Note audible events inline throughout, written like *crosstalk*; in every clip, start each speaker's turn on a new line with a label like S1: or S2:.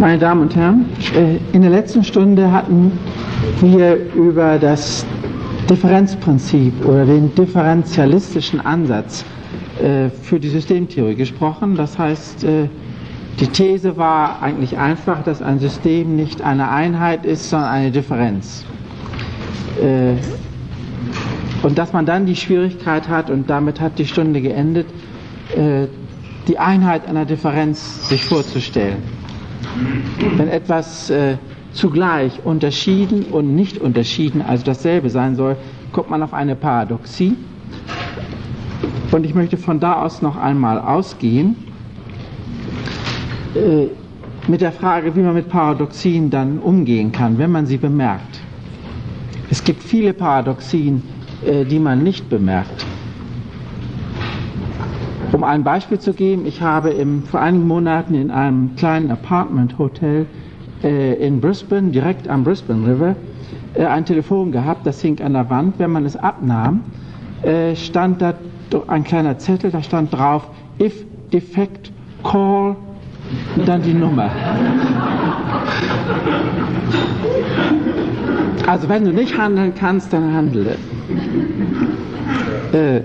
S1: Meine Damen und Herren, äh, in der letzten Stunde hatten wir über das Differenzprinzip oder den differentialistischen Ansatz äh, für die Systemtheorie gesprochen. Das heißt, äh, die These war eigentlich einfach, dass ein System nicht eine Einheit ist, sondern eine Differenz. Und dass man dann die Schwierigkeit hat, und damit hat die Stunde geendet, die Einheit einer Differenz sich vorzustellen. Wenn etwas äh, zugleich unterschieden und nicht unterschieden, also dasselbe sein soll, kommt man auf eine Paradoxie. Und ich möchte von da aus noch einmal ausgehen äh, mit der Frage, wie man mit Paradoxien dann umgehen kann, wenn man sie bemerkt. Es gibt viele Paradoxien, äh, die man nicht bemerkt. Um ein Beispiel zu geben, ich habe im, vor einigen Monaten in einem kleinen Apartment-Hotel äh, in Brisbane, direkt am Brisbane River, äh, ein Telefon gehabt, das hing an der Wand. Wenn man es abnahm, äh, stand da ein kleiner Zettel, da stand drauf, if defect, call, und dann die Nummer. Also wenn du nicht handeln kannst, dann handle. Äh,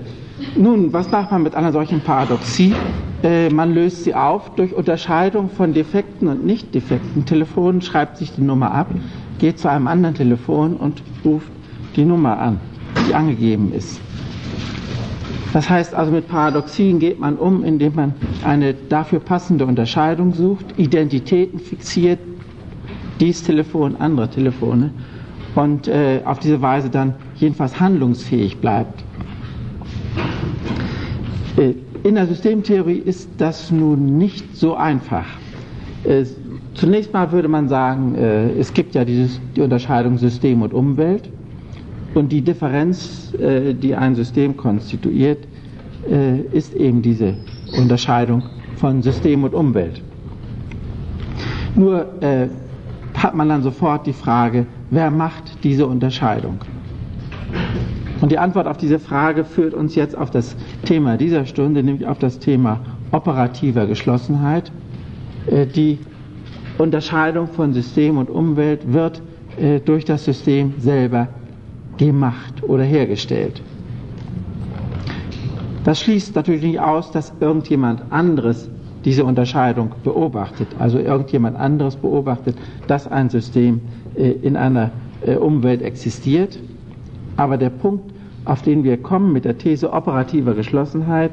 S1: nun, was macht man mit einer solchen Paradoxie? Äh, man löst sie auf durch Unterscheidung von defekten und nicht defekten Telefonen, schreibt sich die Nummer ab, geht zu einem anderen Telefon und ruft die Nummer an, die angegeben ist. Das heißt also, mit Paradoxien geht man um, indem man eine dafür passende Unterscheidung sucht, Identitäten fixiert, dies Telefon, andere Telefone und äh, auf diese Weise dann jedenfalls handlungsfähig bleibt. Äh, in der Systemtheorie ist das nun nicht so einfach. Äh, zunächst mal würde man sagen, äh, es gibt ja dieses, die Unterscheidung System und Umwelt und die Differenz, die ein System konstituiert, ist eben diese Unterscheidung von System und Umwelt. Nur hat man dann sofort die Frage, wer macht diese Unterscheidung? Und die Antwort auf diese Frage führt uns jetzt auf das Thema dieser Stunde, nämlich auf das Thema operativer Geschlossenheit. Äh, die Unterscheidung von System und Umwelt wird äh, durch das System selber gemacht oder hergestellt. Das schließt natürlich nicht aus, dass irgendjemand anderes diese Unterscheidung beobachtet, also irgendjemand anderes beobachtet, dass ein System äh, in einer Umwelt existiert aber der Punkt, auf den wir kommen mit der These operativer Geschlossenheit,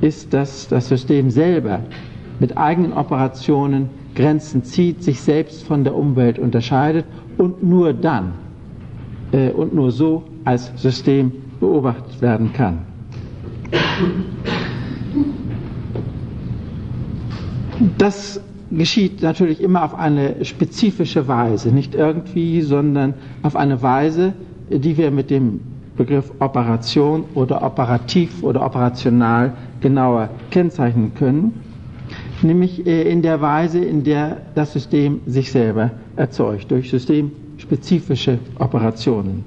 S1: ist, dass das System selber mit eigenen Operationen Grenzen zieht, sich selbst von der Umwelt unterscheidet und nur dann äh, und nur so als System beobachtet werden kann. Das geschieht natürlich immer auf eine spezifische Weise, nicht irgendwie, sondern auf eine Weise, die wir mit dem Begriff Operation oder operativ oder operational genauer kennzeichnen können, nämlich äh, in der Weise, in der das System sich selber erzeugt, durch systemspezifische Operationen.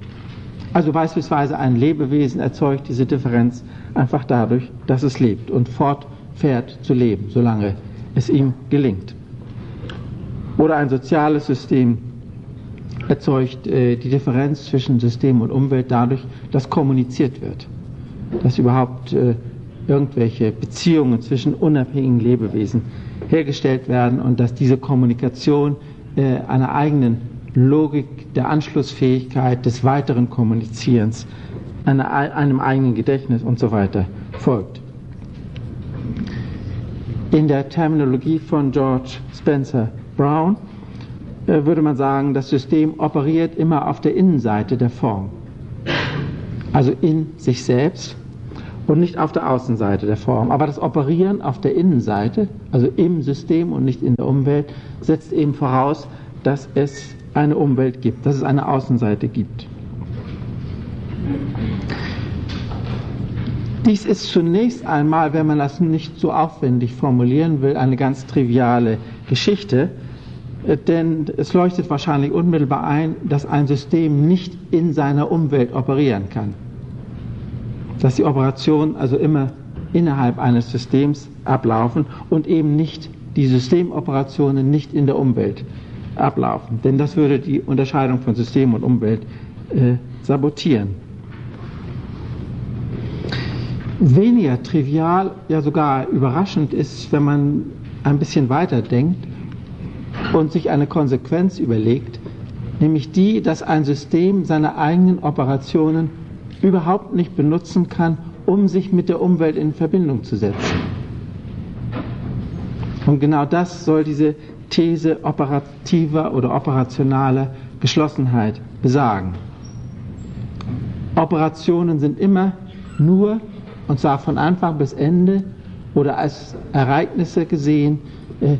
S1: Also beispielsweise ein Lebewesen erzeugt diese Differenz einfach dadurch, dass es lebt und fortfährt zu leben, solange es ihm gelingt. Oder ein soziales System erzeugt äh, die Differenz zwischen System und Umwelt dadurch, dass kommuniziert wird, dass überhaupt äh, irgendwelche Beziehungen zwischen unabhängigen Lebewesen hergestellt werden und dass diese Kommunikation äh, einer eigenen Logik der Anschlussfähigkeit des weiteren Kommunizierens, einer, einem eigenen Gedächtnis und so weiter folgt. In der Terminologie von George Spencer Brown würde man sagen, das System operiert immer auf der Innenseite der Form. Also in sich selbst und nicht auf der Außenseite der Form. Aber das Operieren auf der Innenseite, also im System und nicht in der Umwelt, setzt eben voraus, dass es eine Umwelt gibt, dass es eine Außenseite gibt. Dies ist zunächst einmal, wenn man das nicht so aufwendig formulieren will, eine ganz triviale Geschichte, äh, denn es leuchtet wahrscheinlich unmittelbar ein, dass ein System nicht in seiner Umwelt operieren kann. Dass die Operationen also immer innerhalb eines Systems ablaufen und eben nicht die Systemoperationen nicht in der Umwelt ablaufen. Denn das würde die Unterscheidung von System und Umwelt äh, sabotieren. Weniger trivial, ja sogar überraschend ist, wenn man ein bisschen weiter denkt und sich eine Konsequenz überlegt, nämlich die, dass ein System seine eigenen Operationen überhaupt nicht benutzen kann, um sich mit der Umwelt in Verbindung zu setzen. Und genau das soll diese These operativer oder operationaler Geschlossenheit besagen. Operationen sind immer nur, und zwar von Anfang bis Ende oder als Ereignisse gesehen, äh,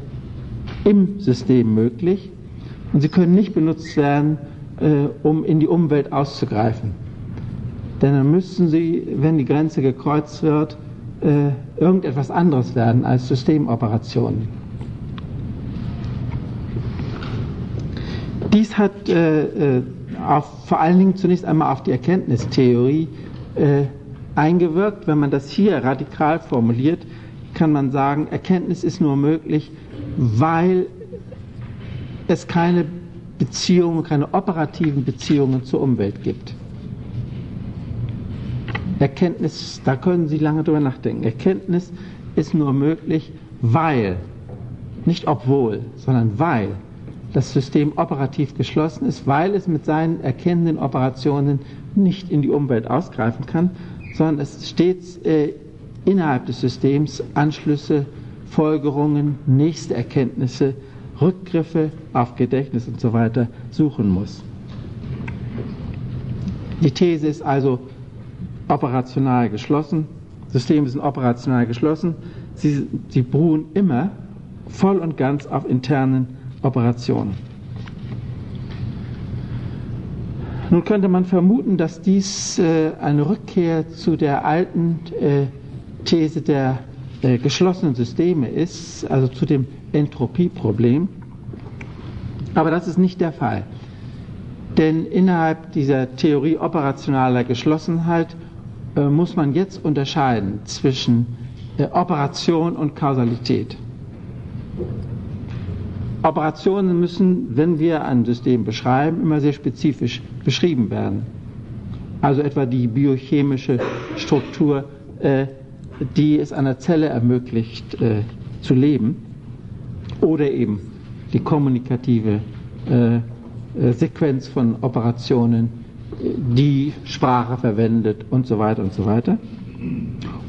S1: im System möglich und sie können nicht benutzt werden, äh, um in die Umwelt auszugreifen. Denn dann müssten sie, wenn die Grenze gekreuzt wird, äh, irgendetwas anderes werden als Systemoperationen. Dies hat äh, äh, auf, vor allen Dingen zunächst einmal auf die Erkenntnistheorie äh, eingewirkt. Wenn man das hier radikal formuliert, kann man sagen, Erkenntnis ist nur möglich, weil es keine Beziehungen, keine operativen Beziehungen zur Umwelt gibt. Erkenntnis, da können Sie lange drüber nachdenken. Erkenntnis ist nur möglich, weil, nicht obwohl, sondern weil das System operativ geschlossen ist, weil es mit seinen erkennenden Operationen nicht in die Umwelt ausgreifen kann, sondern es stets äh, innerhalb des Systems Anschlüsse, Folgerungen, nächste Erkenntnisse, Rückgriffe auf Gedächtnis und so weiter suchen muss. Die These ist also operational geschlossen, Systeme sind operational geschlossen, sie, sie beruhen immer voll und ganz auf internen Operationen. Nun könnte man vermuten, dass dies äh, eine Rückkehr zu der alten äh, These der äh, geschlossenen Systeme ist, also zu dem Entropieproblem. Aber das ist nicht der Fall. Denn innerhalb dieser Theorie operationaler Geschlossenheit äh, muss man jetzt unterscheiden zwischen äh, Operation und Kausalität. Operationen müssen, wenn wir ein System beschreiben, immer sehr spezifisch beschrieben werden. Also etwa die biochemische Struktur, äh, die es einer Zelle ermöglicht äh, zu leben, oder eben die kommunikative äh, äh Sequenz von Operationen, die Sprache verwendet und so weiter und so weiter.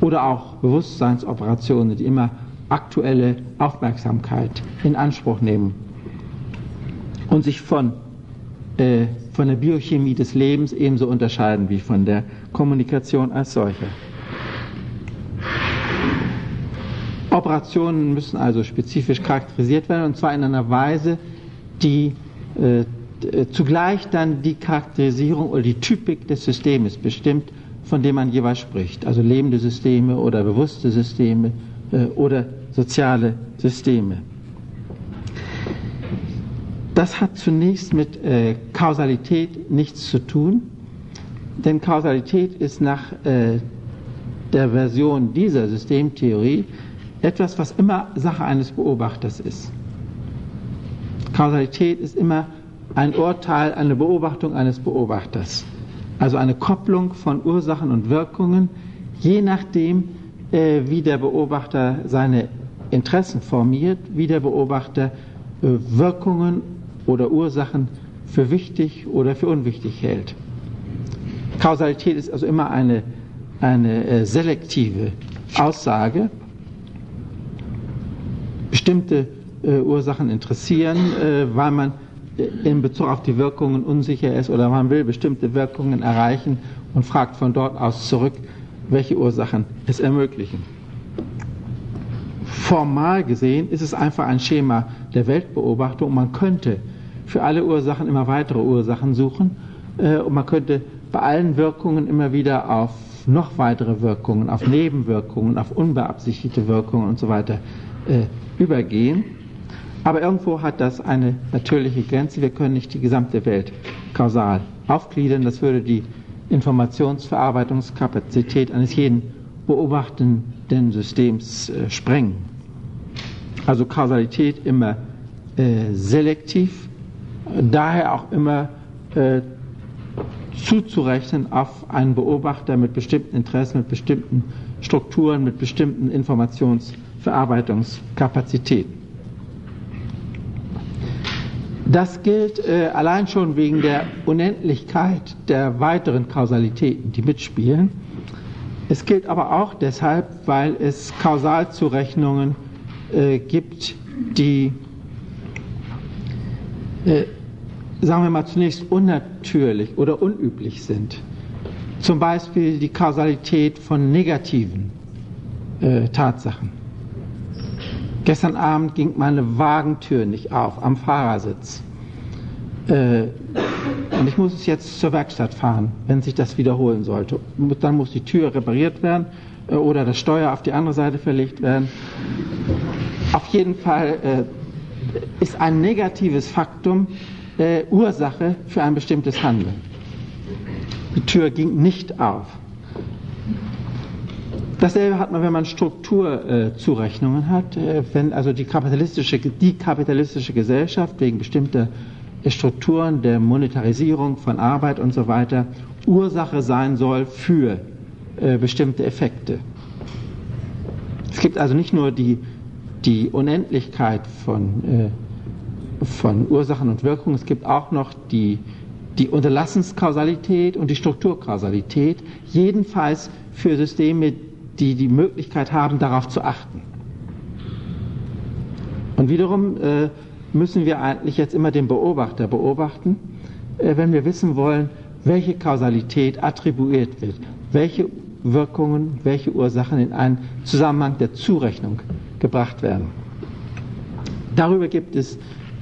S1: Oder auch Bewusstseinsoperationen, die immer aktuelle Aufmerksamkeit in Anspruch nehmen und sich von, äh, von der Biochemie des Lebens ebenso unterscheiden wie von der Kommunikation als solche. Operationen müssen also spezifisch charakterisiert werden und zwar in einer Weise, die äh, zugleich dann die Charakterisierung oder die Typik des Systems bestimmt, von dem man jeweils spricht. Also lebende Systeme oder bewusste Systeme äh, oder soziale Systeme. Das hat zunächst mit äh, Kausalität nichts zu tun, denn Kausalität ist nach äh, der Version dieser Systemtheorie etwas, was immer Sache eines Beobachters ist. Kausalität ist immer ein Urteil, eine Beobachtung eines Beobachters. Also eine Kopplung von Ursachen und Wirkungen, je nachdem, äh, wie der Beobachter seine Interessen formiert, wie der Beobachter äh, Wirkungen oder Ursachen für wichtig oder für unwichtig hält. Kausalität ist also immer eine, eine äh, selektive Aussage. Bestimmte äh, Ursachen interessieren, äh, weil man äh, in Bezug auf die Wirkungen unsicher ist oder man will bestimmte Wirkungen erreichen und fragt von dort aus zurück, welche Ursachen es ermöglichen. Formal gesehen ist es einfach ein Schema der Weltbeobachtung. Man könnte für alle Ursachen immer weitere Ursachen suchen äh, und man könnte bei allen Wirkungen immer wieder auf noch weitere Wirkungen, auf Nebenwirkungen, auf unbeabsichtigte Wirkungen und so weiter äh, übergehen. Aber irgendwo hat das eine natürliche Grenze. Wir können nicht die gesamte Welt kausal aufgliedern. Das würde die Informationsverarbeitungskapazität eines jeden beobachtenden Systems äh, sprengen. Also Kausalität immer äh, selektiv, daher auch immer äh, zuzurechnen auf einen Beobachter mit bestimmten Interessen, mit bestimmten Strukturen, mit bestimmten Informationsverarbeitungskapazitäten. Das gilt äh, allein schon wegen der Unendlichkeit der weiteren Kausalitäten, die mitspielen. Es gilt aber auch deshalb, weil es Kausalzurechnungen äh, gibt, die, äh, sagen wir mal zunächst, unnatürlich oder unüblich sind. Zum Beispiel die Kausalität von negativen äh, Tatsachen. Gestern Abend ging meine Wagentür nicht auf am Fahrersitz. Äh, und ich muss jetzt zur Werkstatt fahren, wenn sich das wiederholen sollte. Dann muss die Tür repariert werden äh, oder das Steuer auf die andere Seite verlegt werden. Auf jeden Fall äh, ist ein negatives Faktum äh, Ursache für ein bestimmtes Handeln. Die Tür ging nicht auf. Dasselbe hat man, wenn man Strukturzurechnungen äh, hat, äh, wenn also die kapitalistische, die kapitalistische Gesellschaft wegen bestimmter Strukturen der Monetarisierung von Arbeit und so weiter Ursache sein soll für äh, bestimmte Effekte. Es gibt also nicht nur die, die Unendlichkeit von, äh, von Ursachen und Wirkungen, es gibt auch noch die, die Unterlassenskausalität und die Strukturkausalität, jedenfalls für Systeme, die die Möglichkeit haben, darauf zu achten. Und wiederum äh, müssen wir eigentlich jetzt immer den Beobachter beobachten, äh, wenn wir wissen wollen, welche Kausalität attribuiert wird, welche Wirkungen, welche Ursachen in einen Zusammenhang der Zurechnung gebracht werden. Darüber gibt es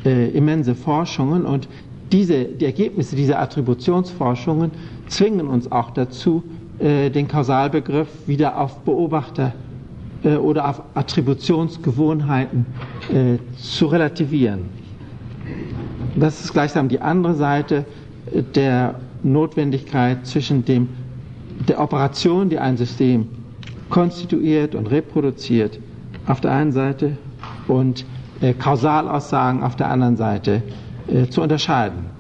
S1: äh, immense Forschungen und diese, die Ergebnisse dieser Attributionsforschungen zwingen uns auch dazu, äh, den Kausalbegriff wieder auf Beobachter äh, oder auf Attributionsgewohnheiten äh, zu relativieren. Das ist gleichsam die andere Seite der Notwendigkeit zwischen dem, der Operation, die ein System konstituiert und reproduziert, auf der einen Seite und Kausalaussagen auf der anderen Seite zu unterscheiden.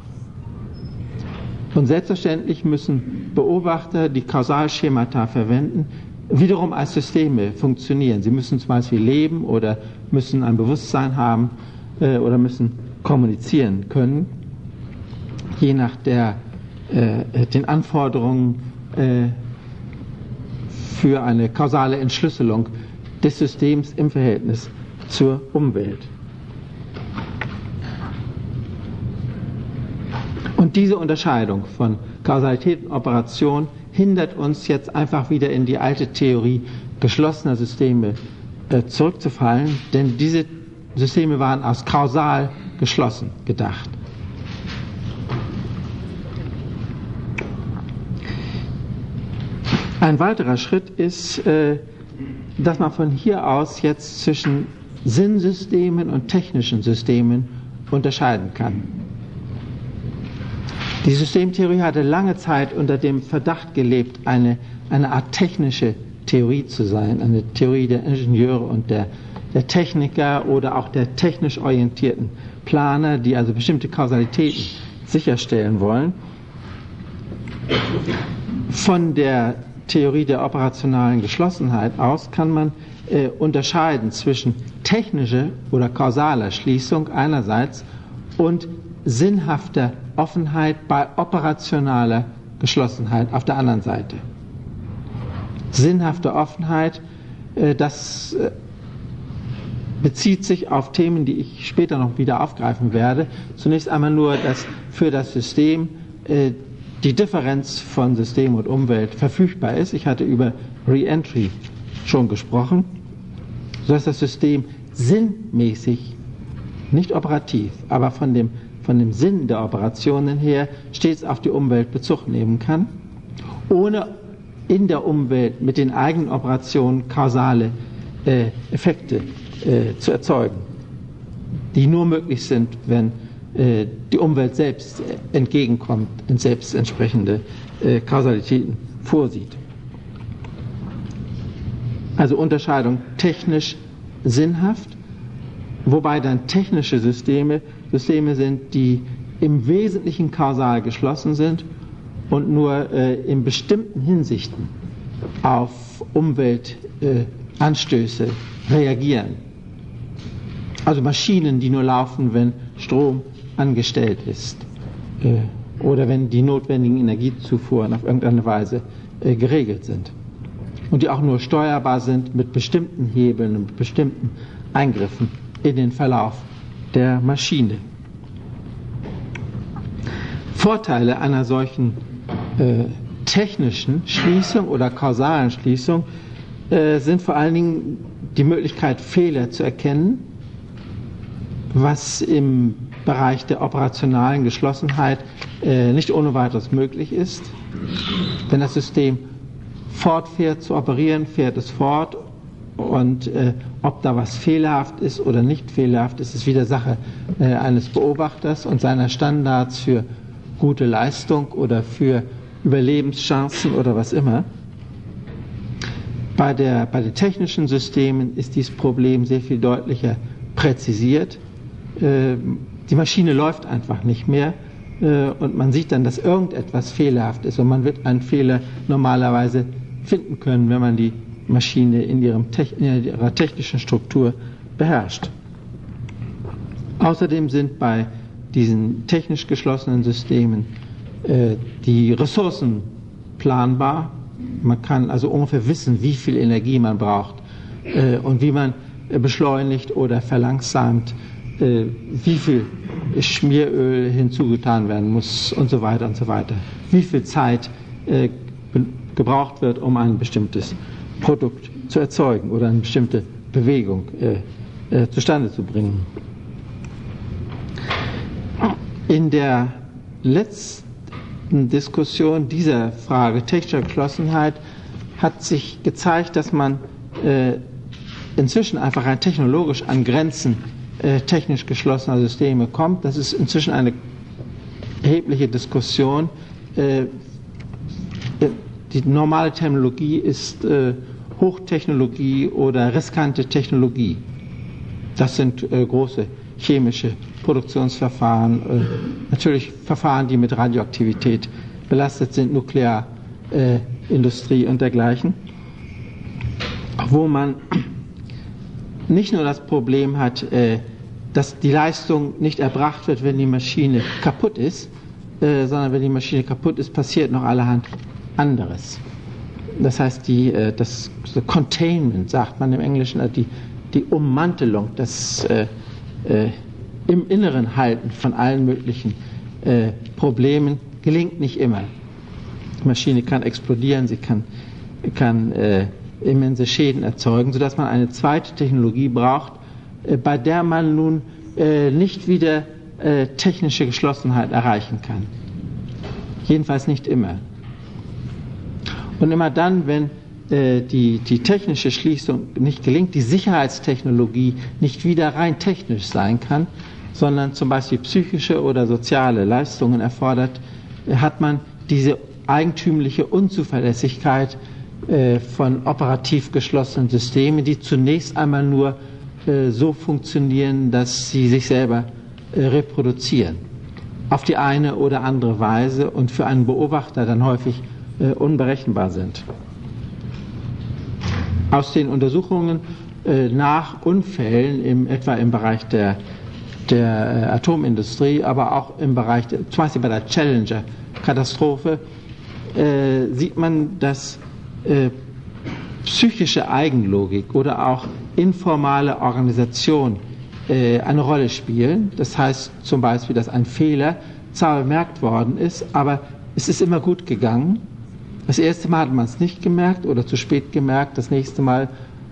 S1: Und selbstverständlich müssen Beobachter, die Kausalschemata verwenden, wiederum als Systeme funktionieren. Sie müssen zum Beispiel leben oder müssen ein Bewusstsein haben äh, oder müssen kommunizieren können, je nach der, äh, den Anforderungen äh, für eine kausale Entschlüsselung des Systems im Verhältnis zur Umwelt. Und diese Unterscheidung von Kausalität und Operation hindert uns jetzt einfach wieder in die alte Theorie geschlossener Systeme äh, zurückzufallen, denn diese Systeme waren aus kausal geschlossen gedacht. Ein weiterer Schritt ist, äh, dass man von hier aus jetzt zwischen Sinnsystemen und technischen Systemen unterscheiden kann. Die Systemtheorie hatte lange Zeit unter dem Verdacht gelebt, eine, eine Art technische Theorie zu sein, eine Theorie der Ingenieure und der, der Techniker oder auch der technisch orientierten Planer, die also bestimmte Kausalitäten sicherstellen wollen. Von der Theorie der operationalen Geschlossenheit aus kann man äh, unterscheiden zwischen technischer oder kausaler Schließung einerseits und sinnhafter Offenheit bei operationaler Geschlossenheit auf der anderen Seite. Sinnhafte Offenheit, äh, das äh, bezieht sich auf Themen, die ich später noch wieder aufgreifen werde. Zunächst einmal nur, dass für das System äh, die Differenz von System und Umwelt verfügbar ist. Ich hatte über Reentry schon gesprochen, sodass das System sinnmäßig, nicht operativ, aber von dem von dem Sinn der Operationen her stets auf die Umwelt Bezug nehmen kann, ohne in der Umwelt mit den eigenen Operationen kausale äh, Effekte äh, zu erzeugen, die nur möglich sind, wenn äh, die Umwelt selbst entgegenkommt und selbst entsprechende äh, Kausalitäten vorsieht. Also Unterscheidung technisch sinnhaft wobei dann technische Systeme Systeme sind, die im Wesentlichen kausal geschlossen sind und nur äh, in bestimmten Hinsichten auf Umweltanstöße äh, reagieren. Also Maschinen, die nur laufen, wenn Strom angestellt ist äh, oder wenn die notwendigen Energiezufuhren auf irgendeine Weise äh, geregelt sind. Und die auch nur steuerbar sind mit bestimmten Hebeln und bestimmten Eingriffen in den Verlauf der Maschine. Vorteile einer solchen äh, technischen Schließung oder kausalen Schließung äh, sind vor allen Dingen die Möglichkeit, Fehler zu erkennen, was im Bereich der operationalen Geschlossenheit äh, nicht ohne weiteres möglich ist. Wenn das System fortfährt zu operieren, fährt es fort und äh, ob da was fehlerhaft ist oder nicht fehlerhaft ist, ist wieder Sache äh, eines Beobachters und seiner Standards für gute Leistung oder für Überlebenschancen oder was immer. Bei, der, bei den technischen Systemen ist dieses Problem sehr viel deutlicher präzisiert. Äh, die Maschine läuft einfach nicht mehr äh, und man sieht dann, dass irgendetwas fehlerhaft ist und man wird einen Fehler normalerweise finden können, wenn man die Maschine in, ihrem, in ihrer technischen Struktur beherrscht. Außerdem sind bei diesen technisch geschlossenen Systemen äh, die Ressourcen planbar. Man kann also ungefähr wissen, wie viel Energie man braucht äh, und wie man beschleunigt oder verlangsamt, äh, wie viel Schmieröl hinzugetan werden muss und so weiter und so weiter. Wie viel Zeit äh, gebraucht wird, um ein bestimmtes Produkt zu erzeugen oder eine bestimmte Bewegung äh, äh, zustande zu bringen. In der letzten Diskussion dieser Frage technischer Geschlossenheit hat sich gezeigt, dass man äh, inzwischen einfach rein technologisch an Grenzen äh, technisch geschlossener Systeme kommt. Das ist inzwischen eine erhebliche Diskussion. Äh, die normale Terminologie ist äh, Hochtechnologie oder riskante Technologie. Das sind äh, große chemische Produktionsverfahren, äh, natürlich Verfahren, die mit Radioaktivität belastet sind, Nuklearindustrie und dergleichen, wo man *clears throat* nicht nur das Problem hat, äh, dass die Leistung nicht erbracht wird, wenn die Maschine kaputt ist, äh, sondern wenn die Maschine kaputt ist, passiert noch allerhand anderes. Das heißt, die, äh, das Containment, sagt man im Englischen, also die, die Ummantelung, das äh, äh, im Inneren halten von allen möglichen äh, Problemen gelingt nicht immer. Die Maschine kann explodieren, sie kann, kann äh, immense Schäden erzeugen, sodass man eine zweite Technologie braucht, bei der man nun nicht wieder technische Geschlossenheit erreichen kann. Jedenfalls nicht immer. Und immer dann, wenn die, die technische Schließung nicht gelingt, die Sicherheitstechnologie nicht wieder rein technisch sein kann, sondern zum Beispiel psychische oder soziale Leistungen erfordert, hat man diese eigentümliche Unzuverlässigkeit äh, von operativ geschlossenen Systemen, die zunächst einmal nur äh, so funktionieren, dass sie sich selber äh, reproduzieren. Auf die eine oder andere Weise und für einen Beobachter dann häufig unberechenbar sind. Aus den Untersuchungen nach Unfällen, im, etwa im Bereich der der äh, Atomindustrie, aber auch im Bereich, zum Beispiel bei der Challenger-Katastrophe, äh, sieht man, dass äh, psychische Eigenlogik oder auch informale Organisation äh, eine Rolle spielen. Das heißt zum Beispiel, dass ein Fehler zwar bemerkt worden ist, aber es ist immer gut gegangen. Das erste Mal hat man es nicht gemerkt oder zu spät gemerkt. Das nächste Mal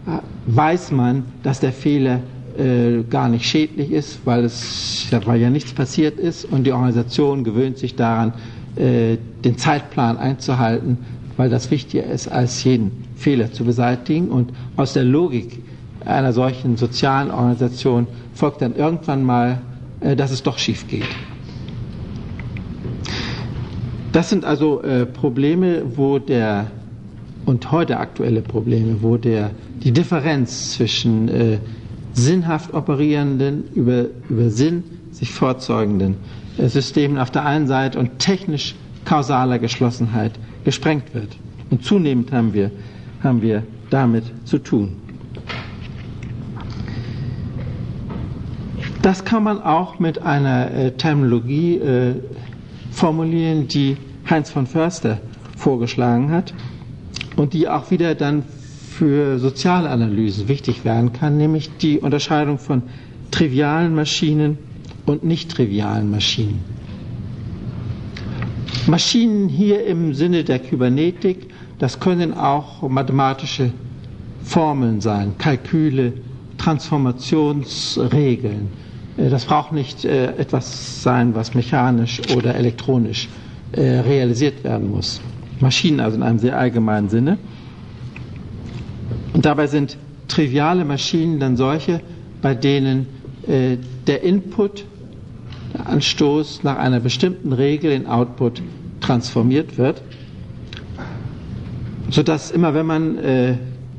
S1: äh, weiß man, dass der Fehler äh, gar nicht schädlich ist, weil, es, weil ja nichts passiert ist und die Organisation gewöhnt sich daran, äh, den Zeitplan einzuhalten, weil das wichtiger ist, als jeden Fehler zu beseitigen. Und aus der Logik einer solchen sozialen Organisation folgt dann irgendwann mal, dass es doch schief geht. Das sind also äh, Probleme, wo der und heute aktuelle Probleme, wo der die Differenz zwischen äh, sinnhaft operierenden, über, über Sinn sich fortzeugenden äh, Systemen auf der einen Seite und technisch kausaler Geschlossenheit gesprengt wird. Und zunehmend haben wir, haben wir damit zu tun. Das kann man auch mit einer äh, Terminologie äh, formulieren, die Heinz von Förster vorgeschlagen hat und die auch wieder dann für Sozialanalysen wichtig werden kann, nämlich die Unterscheidung von trivialen Maschinen und nicht trivialen Maschinen. Maschinen hier im Sinne der Kybernetik, das können auch mathematische Formeln sein, Kalküle, Transformationsregeln. Äh, das braucht nicht äh, etwas sein, was mechanisch oder elektronisch äh, realisiert werden muss. Maschinen also in einem sehr allgemeinen Sinne. Und dabei sind triviale Maschinen dann solche, bei denen der Input Anstoß nach einer bestimmten Regel in Output transformiert wird, sodass immer wenn man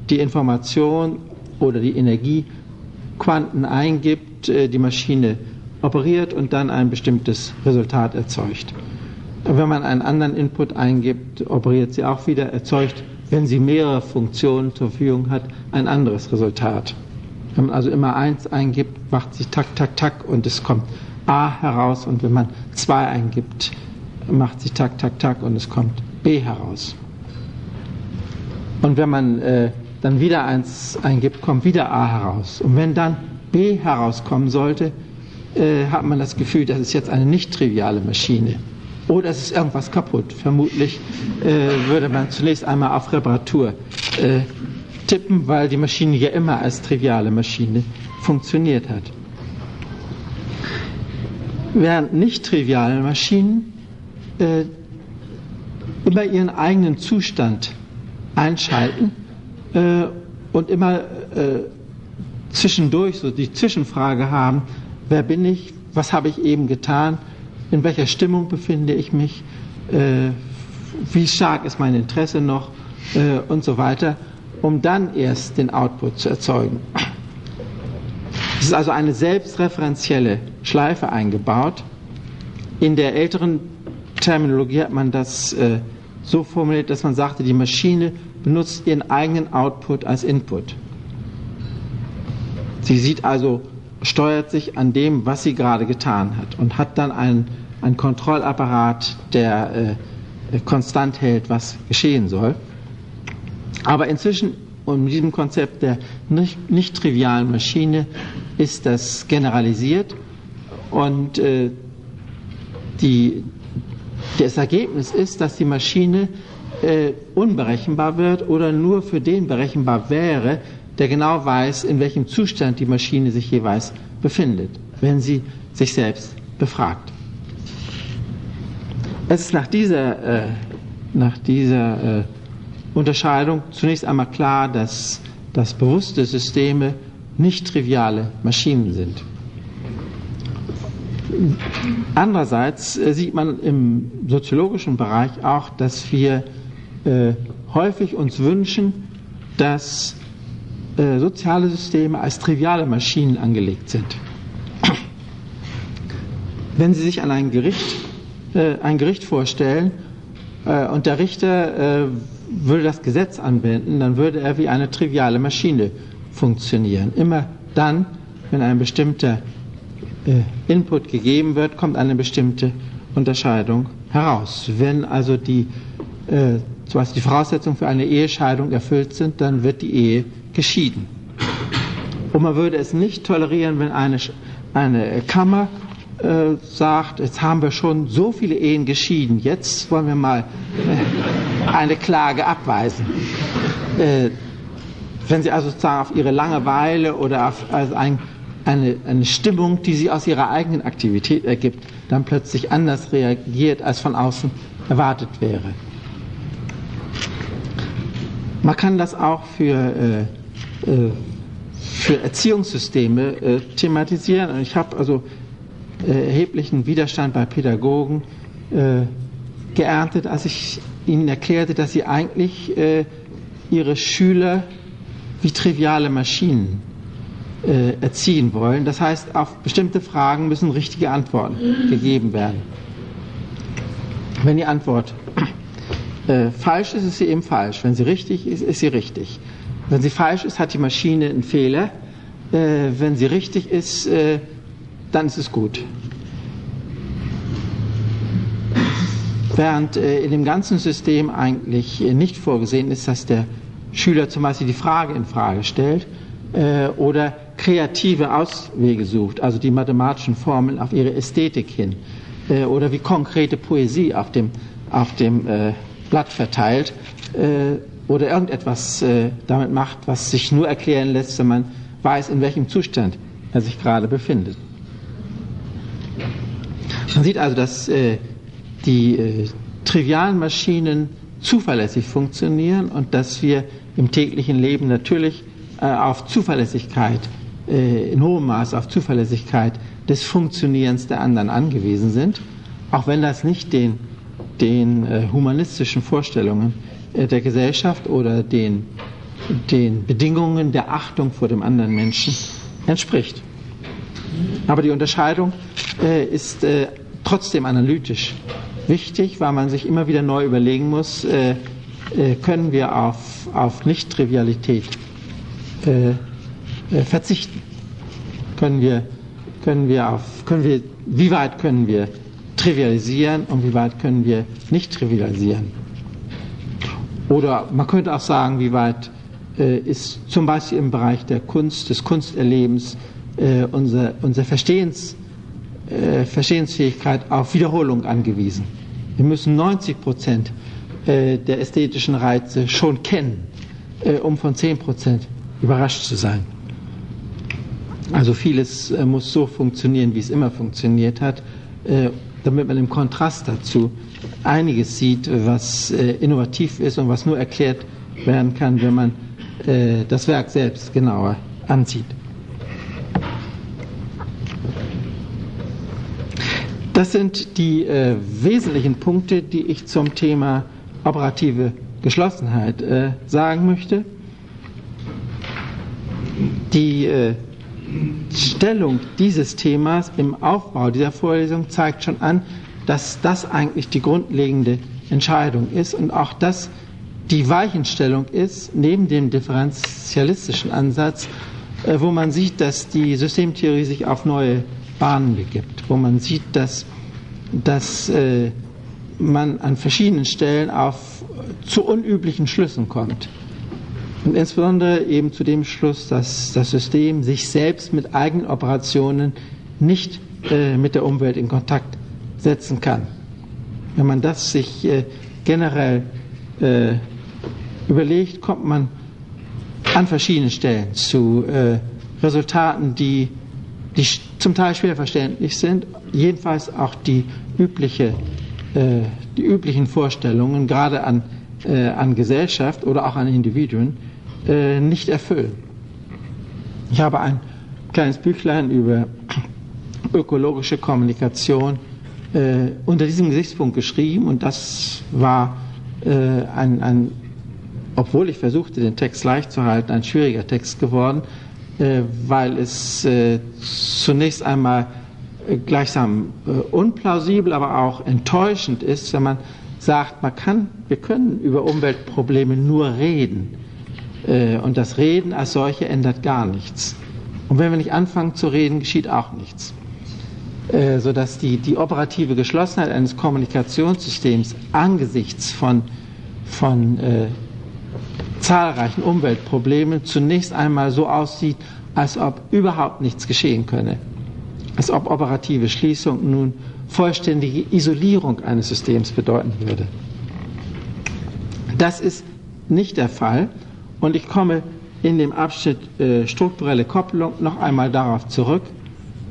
S1: die Information oder die Energiequanten eingibt, äh, die Maschine operiert und dann ein bestimmtes Resultat erzeugt. Wenn man einen anderen Input eingibt, operiert sie auch wieder, erzeugt, wenn sie mehrere Funktionen zur Verfügung hat, ein anderes Resultat. Wenn man also immer eins eingibt, macht sie tak, tak, tak und es kommt A heraus und wenn man 2 eingibt, macht sich tak, tak, tak und es kommt B heraus. Und wenn man äh, dann wieder 1 eingibt, kommt wieder A heraus. Und wenn dann B herauskommen sollte, äh, hat man das Gefühl, das ist jetzt eine nicht triviale Maschine. Oder es ist irgendwas kaputt. Vermutlich äh, würde man zunächst einmal auf Reparatur äh, tippen, weil die Maschine ja immer als triviale Maschine funktioniert hat während nicht triviale Maschinen äh, immer ihren eigenen Zustand einschalten äh, und immer äh, zwischendurch so die Zwischenfrage haben, wer bin ich, was habe ich eben getan, in welcher Stimmung befinde ich mich, äh, wie stark ist mein Interesse noch äh, und so weiter, um dann erst den Output zu erzeugen. Es ist also eine selbstreferenzielle Schleife eingebaut. In der älteren Terminologie hat man das äh, so formuliert, dass man sagte, die Maschine benutzt ihren eigenen Output als Input. Sie sieht also, steuert sich an dem, was sie gerade getan hat und hat dann einen, einen Kontrollapparat, der äh, konstant hält, was geschehen soll. Aber inzwischen mit diesem Konzept der nicht, nicht trivialen Maschine ist das generalisiert und äh, die, das Ergebnis ist, dass die Maschine äh, unberechenbar wird oder nur für den berechenbar wäre, der genau weiß, in welchem Zustand die Maschine sich jeweils befindet, wenn sie sich selbst befragt. Es ist nach dieser, äh, nach dieser äh, Unterscheidung zunächst einmal klar, dass, dass bewusste Systeme nicht triviale Maschinen sind. Andererseits äh, sieht man im soziologischen Bereich auch, dass wir äh, häufig uns wünschen, dass äh, soziale Systeme als triviale Maschinen angelegt sind. Wenn Sie sich an ein Gericht, äh, ein Gericht vorstellen äh, und der Richter äh, würde das Gesetz anwenden, dann würde er wie eine triviale Maschine funktionieren. Immer dann, wenn ein bestimmter äh, Input gegeben wird, kommt eine bestimmte Unterscheidung heraus. Wenn also die, äh, zum Beispiel die Voraussetzungen für eine Ehescheidung erfüllt sind, dann wird die Ehe geschieden. Und man würde es nicht tolerieren, wenn eine, eine Kammer äh, sagt, jetzt haben wir schon so viele Ehen geschieden, jetzt wollen wir mal äh, eine Klage abweisen. Äh, wenn Sie also sozusagen auf Ihre Langeweile oder auf also ein, eine, eine Stimmung, die Sie aus Ihrer eigenen Aktivität ergibt, dann plötzlich anders reagiert, als von außen erwartet wäre. Man kann das auch für, äh, für Erziehungssysteme äh, thematisieren. Und ich habe also äh, erheblichen Widerstand bei Pädagogen äh, geerntet, als ich ihnen erklärte, dass sie eigentlich ihre Schüler wie triviale Maschinen erziehen wollen. Das heißt, auf bestimmte Fragen müssen richtige Antworten gegeben werden. Wenn die Antwort äh, falsch ist, ist sie eben falsch. Wenn sie richtig ist, ist sie richtig. Wenn sie falsch ist, hat die Maschine einen Fehler. Äh, wenn sie richtig ist, äh, dann ist es gut. Während äh, in dem ganzen System eigentlich äh, nicht vorgesehen ist, dass der Schüler zum Beispiel die Frage in Frage stellt äh, oder kreative Auswege sucht, also die mathematischen Formeln auf ihre Ästhetik hin äh, oder wie konkrete Poesie auf dem, auf dem Blatt verteilt oder irgendetwas äh, damit macht, was sich nur erklären lässt, wenn man weiß, in welchem Zustand er sich gerade befindet. Man sieht also, dass äh, die äh, trivialen Maschinen zuverlässig funktionieren und dass wir im täglichen Leben natürlich äh, auf Zuverlässigkeit, äh, in hohem Maß auf Zuverlässigkeit des Funktionierens der anderen angewiesen sind, auch wenn das nicht den, den äh, humanistischen Vorstellungen äh, der Gesellschaft oder den, den Bedingungen der Achtung vor dem anderen Menschen entspricht. Aber die Unterscheidung äh, ist äh, trotzdem analytisch wichtig, weil man sich immer wieder neu überlegen muss, äh, äh, können wir auf, auf Nicht-Trivialität äh, äh, verzichten? Können wir, können wir auf, können wir, wie weit können wir trivialisieren und wie weit können wir nicht trivialisieren? Oder man könnte auch sagen, wie weit äh, ist zum Beispiel im Bereich der Kunst, des Kunsterlebens, äh, unser, unser Verstehens, äh, Verstehensfähigkeit auf Wiederholung angewiesen. Wir müssen 90 Prozent äh, der ästhetischen Reize schon kennen, äh, um von 10 Prozent überrascht zu sein. Also vieles äh, muss so funktionieren, wie es immer funktioniert hat, damit man im Kontrast dazu einiges sieht, was äh, innovativ ist und was nur erklärt werden kann, wenn man äh, das Werk selbst genauer ansieht. Das sind die äh, wesentlichen Punkte, die ich zum Thema operative Geschlossenheit äh, sagen möchte. Die äh, Stellung dieses Themas im Aufbau dieser Vorlesung zeigt schon an, dass das eigentlich die grundlegende Entscheidung ist und auch das die Weichenstellung ist, neben dem differenzialistischen Ansatz, äh, wo man sieht, dass die Systemtheorie sich auf neue Bahnen begibt, wo man sieht, dass, dass äh, man an verschiedenen Stellen auf zu unüblichen Schlüssen kommt. Und insbesondere eben zu dem Schluss, dass das System sich selbst mit eigenen Operationen nicht äh, mit der Umwelt in Kontakt setzen kann. Wenn man das sich äh, generell äh, überlegt, kommt man an verschiedenen Stellen zu äh, Resultaten, die die zum Teil schwer verständlich sind, jedenfalls auch die, übliche, äh, die üblichen Vorstellungen, gerade an, äh, an Gesellschaft oder auch an Individuen, äh, nicht erfüllen. Ich habe ein kleines Büchlein über ökologische Kommunikation äh, unter diesem Gesichtspunkt geschrieben und das war äh, ein, ein, obwohl ich versuchte, den Text leicht zu halten, ein schwieriger Text geworden, äh, weil es äh, zunächst einmal gleichsam unplausibel, aber auch enttäuschend ist, wenn man sagt, man kann, wir können über Umweltprobleme nur reden. Und das Reden als solche ändert gar nichts. Und wenn wir nicht anfangen zu reden, geschieht auch nichts. Sodass die, die operative Geschlossenheit eines Kommunikationssystems angesichts von, von äh, zahlreichen Umweltproblemen zunächst einmal so aussieht, als ob überhaupt nichts geschehen könne. Als ob operative Schließung nun vollständige Isolierung eines Systems bedeuten würde. Das ist nicht der Fall und ich komme in dem Abschnitt äh, strukturelle Kopplung noch einmal darauf zurück.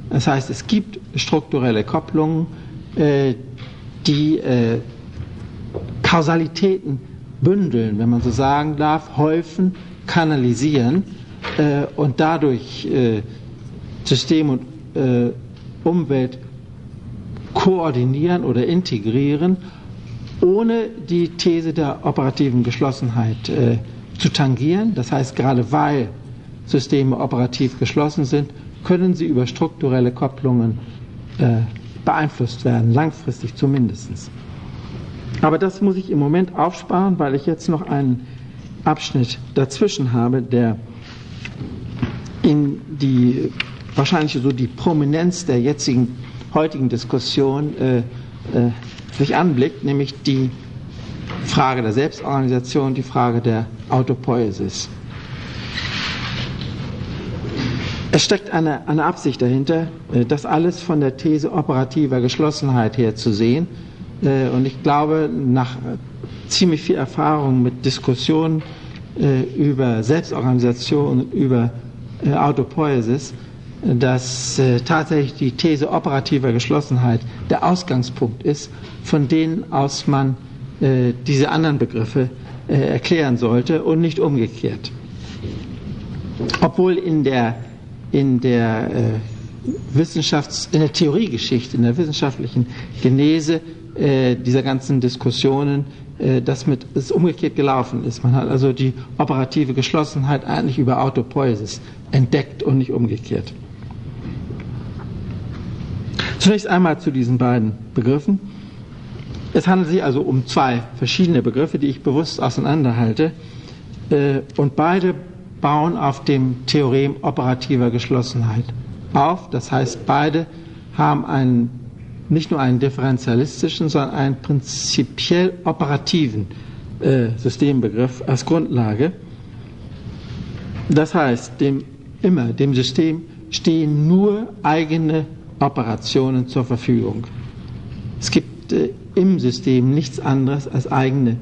S1: Das heißt, es gibt strukturelle Kopplungen, äh, die äh, Kausalitäten bündeln, wenn man so sagen darf, häufen, kanalisieren äh, und dadurch äh, System und äh, Umwelt koordinieren oder integrieren, ohne die These der operativen Geschlossenheit äh, zu tangieren. Das heißt, gerade weil Systeme operativ geschlossen sind, können sie über strukturelle Kopplungen äh, beeinflusst werden, langfristig zumindest. Aber das muss ich im Moment aufsparen, weil ich jetzt noch einen Abschnitt dazwischen habe, der in die wahrscheinlich so die Prominenz der jetzigen heutigen Diskussion äh, äh, sich anblickt, nämlich die Frage der Selbstorganisation, die Frage der Autopoiesis. Es steckt eine, eine Absicht dahinter, äh, das alles von der These operativer Geschlossenheit her zu sehen. Äh, und ich glaube, nach ziemlich viel Erfahrung mit Diskussionen äh, über Selbstorganisation und über Autopoiesis, dass tatsächlich die These operativer Geschlossenheit der Ausgangspunkt ist, von denen aus man diese anderen Begriffe erklären sollte und nicht umgekehrt. Obwohl in der in der äh, Wissenschafts-, in der Theoriegeschichte, in der wissenschaftlichen Genese äh, dieser ganzen Diskussionen, äh, das mit es umgekehrt gelaufen ist. Man hat also die operative Geschlossenheit eigentlich über Autopoiesis entdeckt und nicht umgekehrt. Zunächst einmal zu diesen beiden Begriffen. Es handelt sich also um zwei verschiedene Begriffe, die ich bewusst auseinanderhalte. Äh, und beide bauen auf dem Theorem operativer Geschlossenheit auf. Das heißt, beide haben einen, nicht nur einen differentialistischen, sondern einen prinzipiell operativen äh, Systembegriff als Grundlage. Das heißt, dem, immer dem System stehen nur eigene Operationen zur Verfügung. Es gibt äh, im System nichts anderes als eigene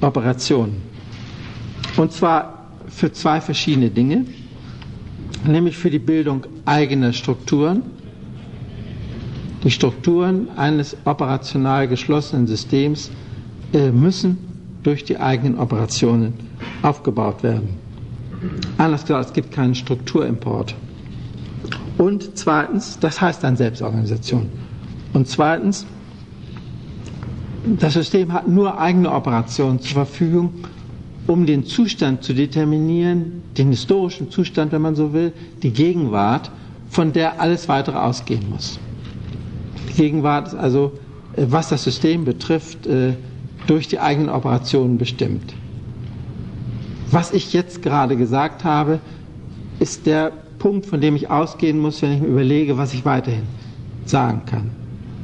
S1: Operationen. Und zwar für zwei verschiedene Dinge, nämlich für die Bildung eigener Strukturen. Die Strukturen eines operational geschlossenen Systems äh, müssen durch die eigenen Operationen aufgebaut werden. Anders gesagt, es gibt keinen Strukturimport. Und zweitens, das heißt dann Selbstorganisation. Und zweitens, das System hat nur eigene Operationen zur Verfügung um den Zustand zu determinieren, den historischen Zustand, wenn man so will, die Gegenwart, von der alles weitere ausgehen muss. Die Gegenwart ist also, äh, was das System betrifft, äh, durch die eigenen Operationen bestimmt. Was ich jetzt gerade gesagt habe, ist der Punkt, von dem ich ausgehen muss, wenn ich mir überlege, was ich weiterhin sagen kann.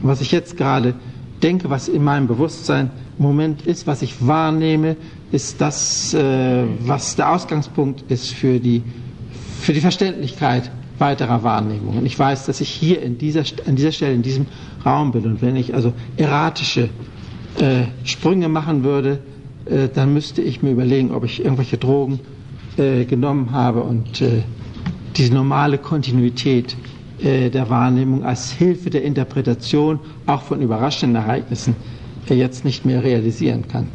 S1: Was ich jetzt gerade denke, was in meinem Bewusstsein im Moment ist, was ich wahrnehme, ist das, äh, was der Ausgangspunkt ist für die, für die Verständlichkeit weiterer Wahrnehmungen. Ich weiß, dass ich hier in dieser, an dieser Stelle, in diesem Raum bin und wenn ich also erratische äh, Sprünge machen würde, äh, dann müsste ich mir überlegen, ob ich irgendwelche Drogen äh, genommen habe und äh, diese normale Kontinuität der Wahrnehmung als Hilfe der Interpretation auch von überraschenden Ereignissen jetzt nicht mehr realisieren kann.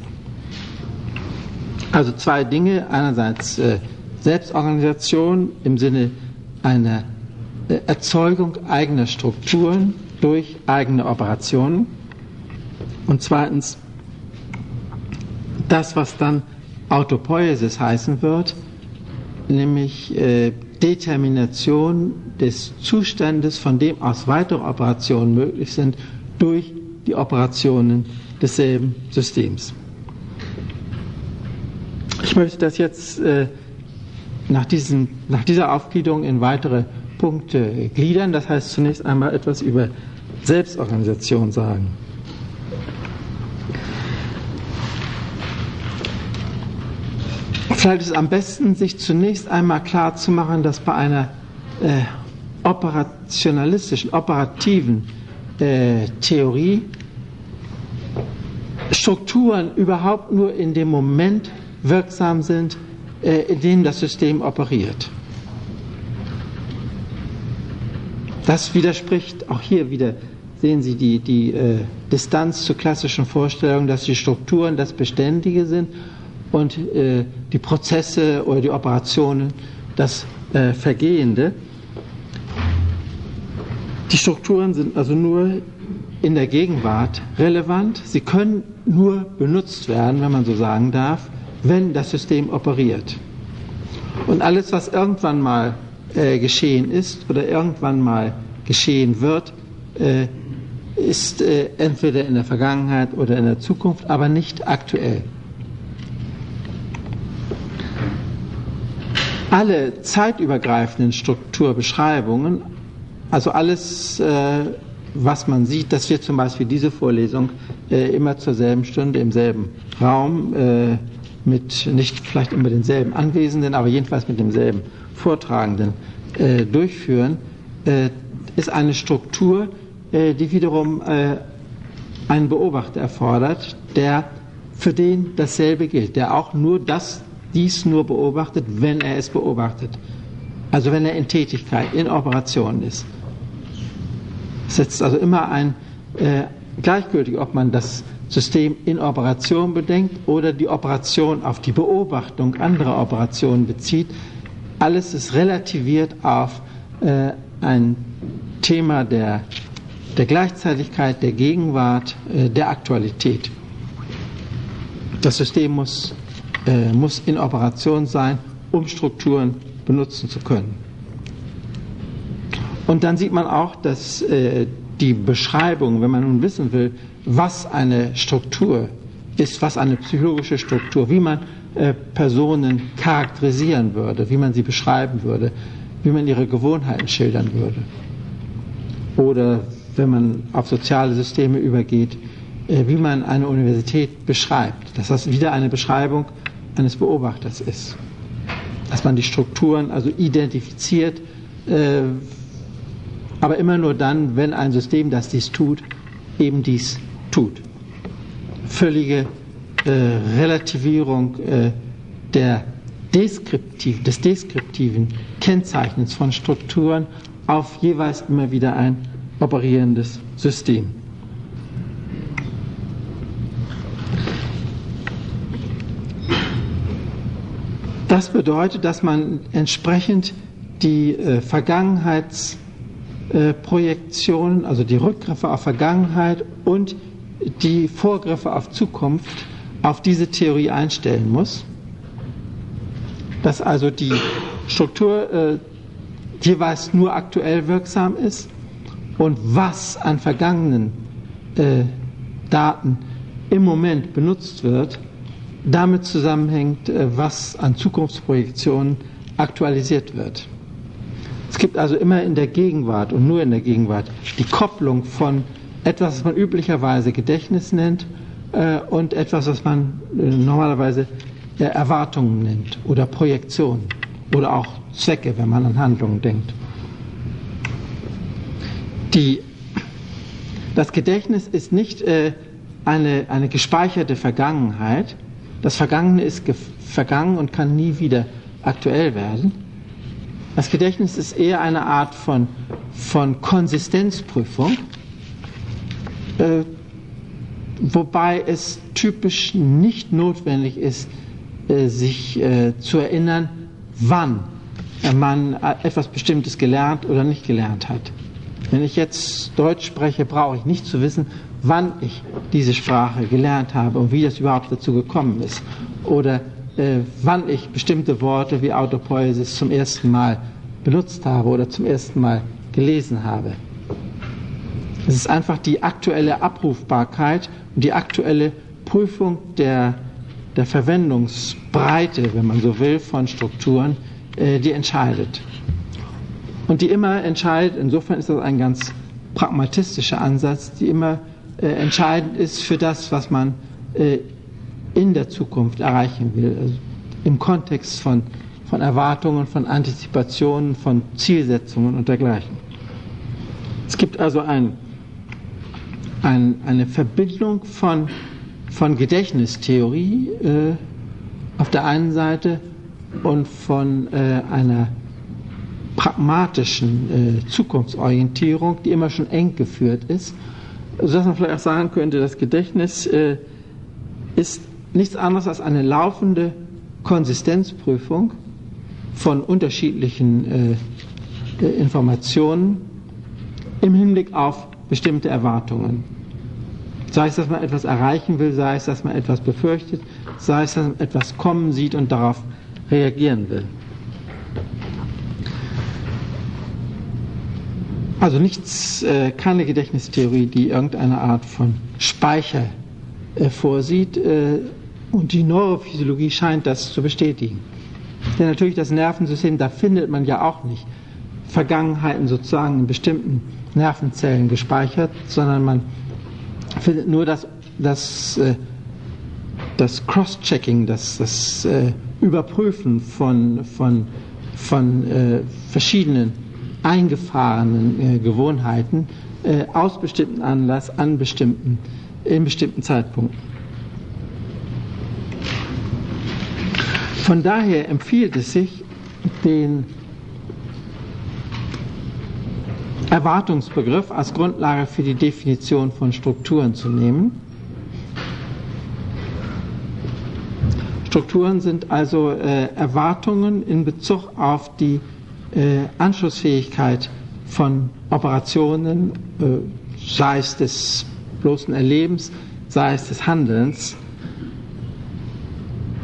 S1: Also zwei Dinge. Einerseits äh, Selbstorganisation im Sinne einer äh, Erzeugung eigener Strukturen durch eigene Operationen. Und zweitens das, was dann Autopoiesis heißen wird, nämlich äh, Determination des Zustandes, von dem aus weitere Operationen möglich sind, durch die Operationen desselben Systems. Ich möchte das jetzt äh, nach, diesen, nach dieser Aufgliederung in weitere Punkte gliedern. Das heißt zunächst einmal etwas über Selbstorganisation sagen. Vielleicht ist es am besten, sich zunächst einmal klar zu machen, dass bei einer äh, operationalistischen, operativen äh, Theorie Strukturen überhaupt nur in dem Moment wirksam sind, äh, in dem das System operiert. Das widerspricht auch hier wieder, sehen Sie die, die äh, Distanz zur klassischen Vorstellung, dass die Strukturen das Beständige sind und äh, die Prozesse oder die Operationen das äh, Vergehende. Die Strukturen sind also nur in der Gegenwart relevant. Sie können nur benutzt werden, wenn man so sagen darf, wenn das System operiert. Und alles, was irgendwann mal äh, geschehen ist oder irgendwann mal geschehen wird, äh, ist äh, entweder in der Vergangenheit oder in der Zukunft, aber nicht aktuell. Alle zeitübergreifenden Strukturbeschreibungen, also alles, äh, was man sieht, dass wir zum Beispiel diese Vorlesung äh, immer zur selben Stunde im selben Raum äh, mit nicht vielleicht immer denselben Anwesenden, aber jedenfalls mit demselben Vortragenden durchführen, ist eine Struktur, die wiederum einen Beobachter erfordert, der für den dasselbe gilt, der auch nur das, dies nur beobachtet, wenn er es beobachtet. Also wenn er in Tätigkeit, in Operation ist. Setzt also immer ein, äh, gleichgültig, ob man das System in Operation bedenkt oder die Operation auf die Beobachtung anderer Operationen bezieht, alles ist relativiert auf äh, ein Thema der, der Gleichzeitigkeit, der Gegenwart, äh, der Aktualität. Das System muss, äh, muss in Operation sein, um Strukturen benutzen zu können. Und dann sieht man auch, dass äh, die Beschreibung, wenn man nun wissen will, was eine Struktur ist, was eine psychologische Struktur, wie man äh, Personen charakterisieren würde, wie man sie beschreiben würde, wie man ihre Gewohnheiten schildern würde. Oder wenn man auf soziale Systeme übergeht, äh, wie man eine Universität beschreibt, dass das wieder eine Beschreibung eines Beobachters ist. Dass man die Strukturen also identifiziert, äh, aber immer nur dann, wenn ein System, das dies tut, eben dies tut. Völlige äh, Relativierung äh, der Deskriptiv, des deskriptiven Kennzeichnens von Strukturen auf jeweils immer wieder ein operierendes System. Das bedeutet, dass man entsprechend die äh, Vergangenheits- äh, Projektionen, also die Rückgriffe auf Vergangenheit und die Vorgriffe auf Zukunft auf diese Theorie einstellen muss. Dass also die Struktur äh, jeweils nur aktuell wirksam ist und was an vergangenen äh, Daten im Moment benutzt wird, damit zusammenhängt, äh, was an Zukunftsprojektionen aktualisiert wird. Es gibt also immer in der Gegenwart und nur in der Gegenwart die Kopplung von etwas, was man üblicherweise Gedächtnis nennt äh, und etwas, was man äh, normalerweise äh, Erwartungen nennt oder Projektionen oder auch Zwecke, wenn man an Handlungen denkt. Die, das Gedächtnis ist nicht äh, eine, eine gespeicherte Vergangenheit. Das Vergangene ist vergangen und kann nie wieder aktuell werden das Gedächtnis ist eher eine Art von, von Konsistenzprüfung, äh, wobei es typisch nicht notwendig ist, äh, sich äh, zu erinnern, wann man etwas Bestimmtes gelernt oder nicht gelernt hat. Wenn ich jetzt Deutsch spreche, brauche ich nicht zu wissen, wann ich diese Sprache gelernt habe und wie das überhaupt dazu gekommen ist. Oder äh, wann ich bestimmte Worte wie Autopoiesis zum ersten Mal benutzt habe oder zum ersten Mal gelesen habe. Es ist einfach die aktuelle Abrufbarkeit und die aktuelle Prüfung der, der Verwendungsbreite, wenn man so will, von Strukturen, äh, die entscheidet. Und die immer entscheidet, insofern ist das ein ganz pragmatistischer Ansatz, die immer äh, entscheidend ist für das, was man äh, in der Zukunft erreichen will, also im Kontext von, von Erwartungen, von Antizipationen, von Zielsetzungen und dergleichen. Es gibt also ein, ein, eine Verbindung von, von Gedächtnistheorie äh, auf der einen Seite und von äh, einer pragmatischen äh, Zukunftsorientierung, die immer schon eng geführt ist, sodass man vielleicht auch sagen könnte, das Gedächtnis äh, ist nichts anderes als eine laufende Konsistenzprüfung von unterschiedlichen äh, äh, Informationen im Hinblick auf bestimmte Erwartungen. Sei es, dass man etwas erreichen will, sei es, dass man etwas befürchtet, sei es, dass man etwas kommen sieht und darauf reagieren will. Also nichts, äh, keine Gedächtnistheorie, die irgendeine Art von Speicher vorsieht. Äh, und die Neurophysiologie scheint das zu bestätigen. Denn natürlich das Nervensystem, da findet man ja auch nicht Vergangenheiten sozusagen in bestimmten Nervenzellen gespeichert, sondern man findet nur das, das, äh, das Cross-Checking, das, das äh, Überprüfen von, von, von äh, verschiedenen eingefahrenen Gewohnheiten aus bestimmten Anlass an bestimmten, in bestimmten Zeitpunkten. Von daher empfiehlt es sich, den Erwartungsbegriff als Grundlage für die Definition von Strukturen zu nehmen. Strukturen sind also äh, Erwartungen in Bezug auf die äh, Anschlussfähigkeit von Operationen, äh, sei es des bloßen Erlebens, sei es des Handelns,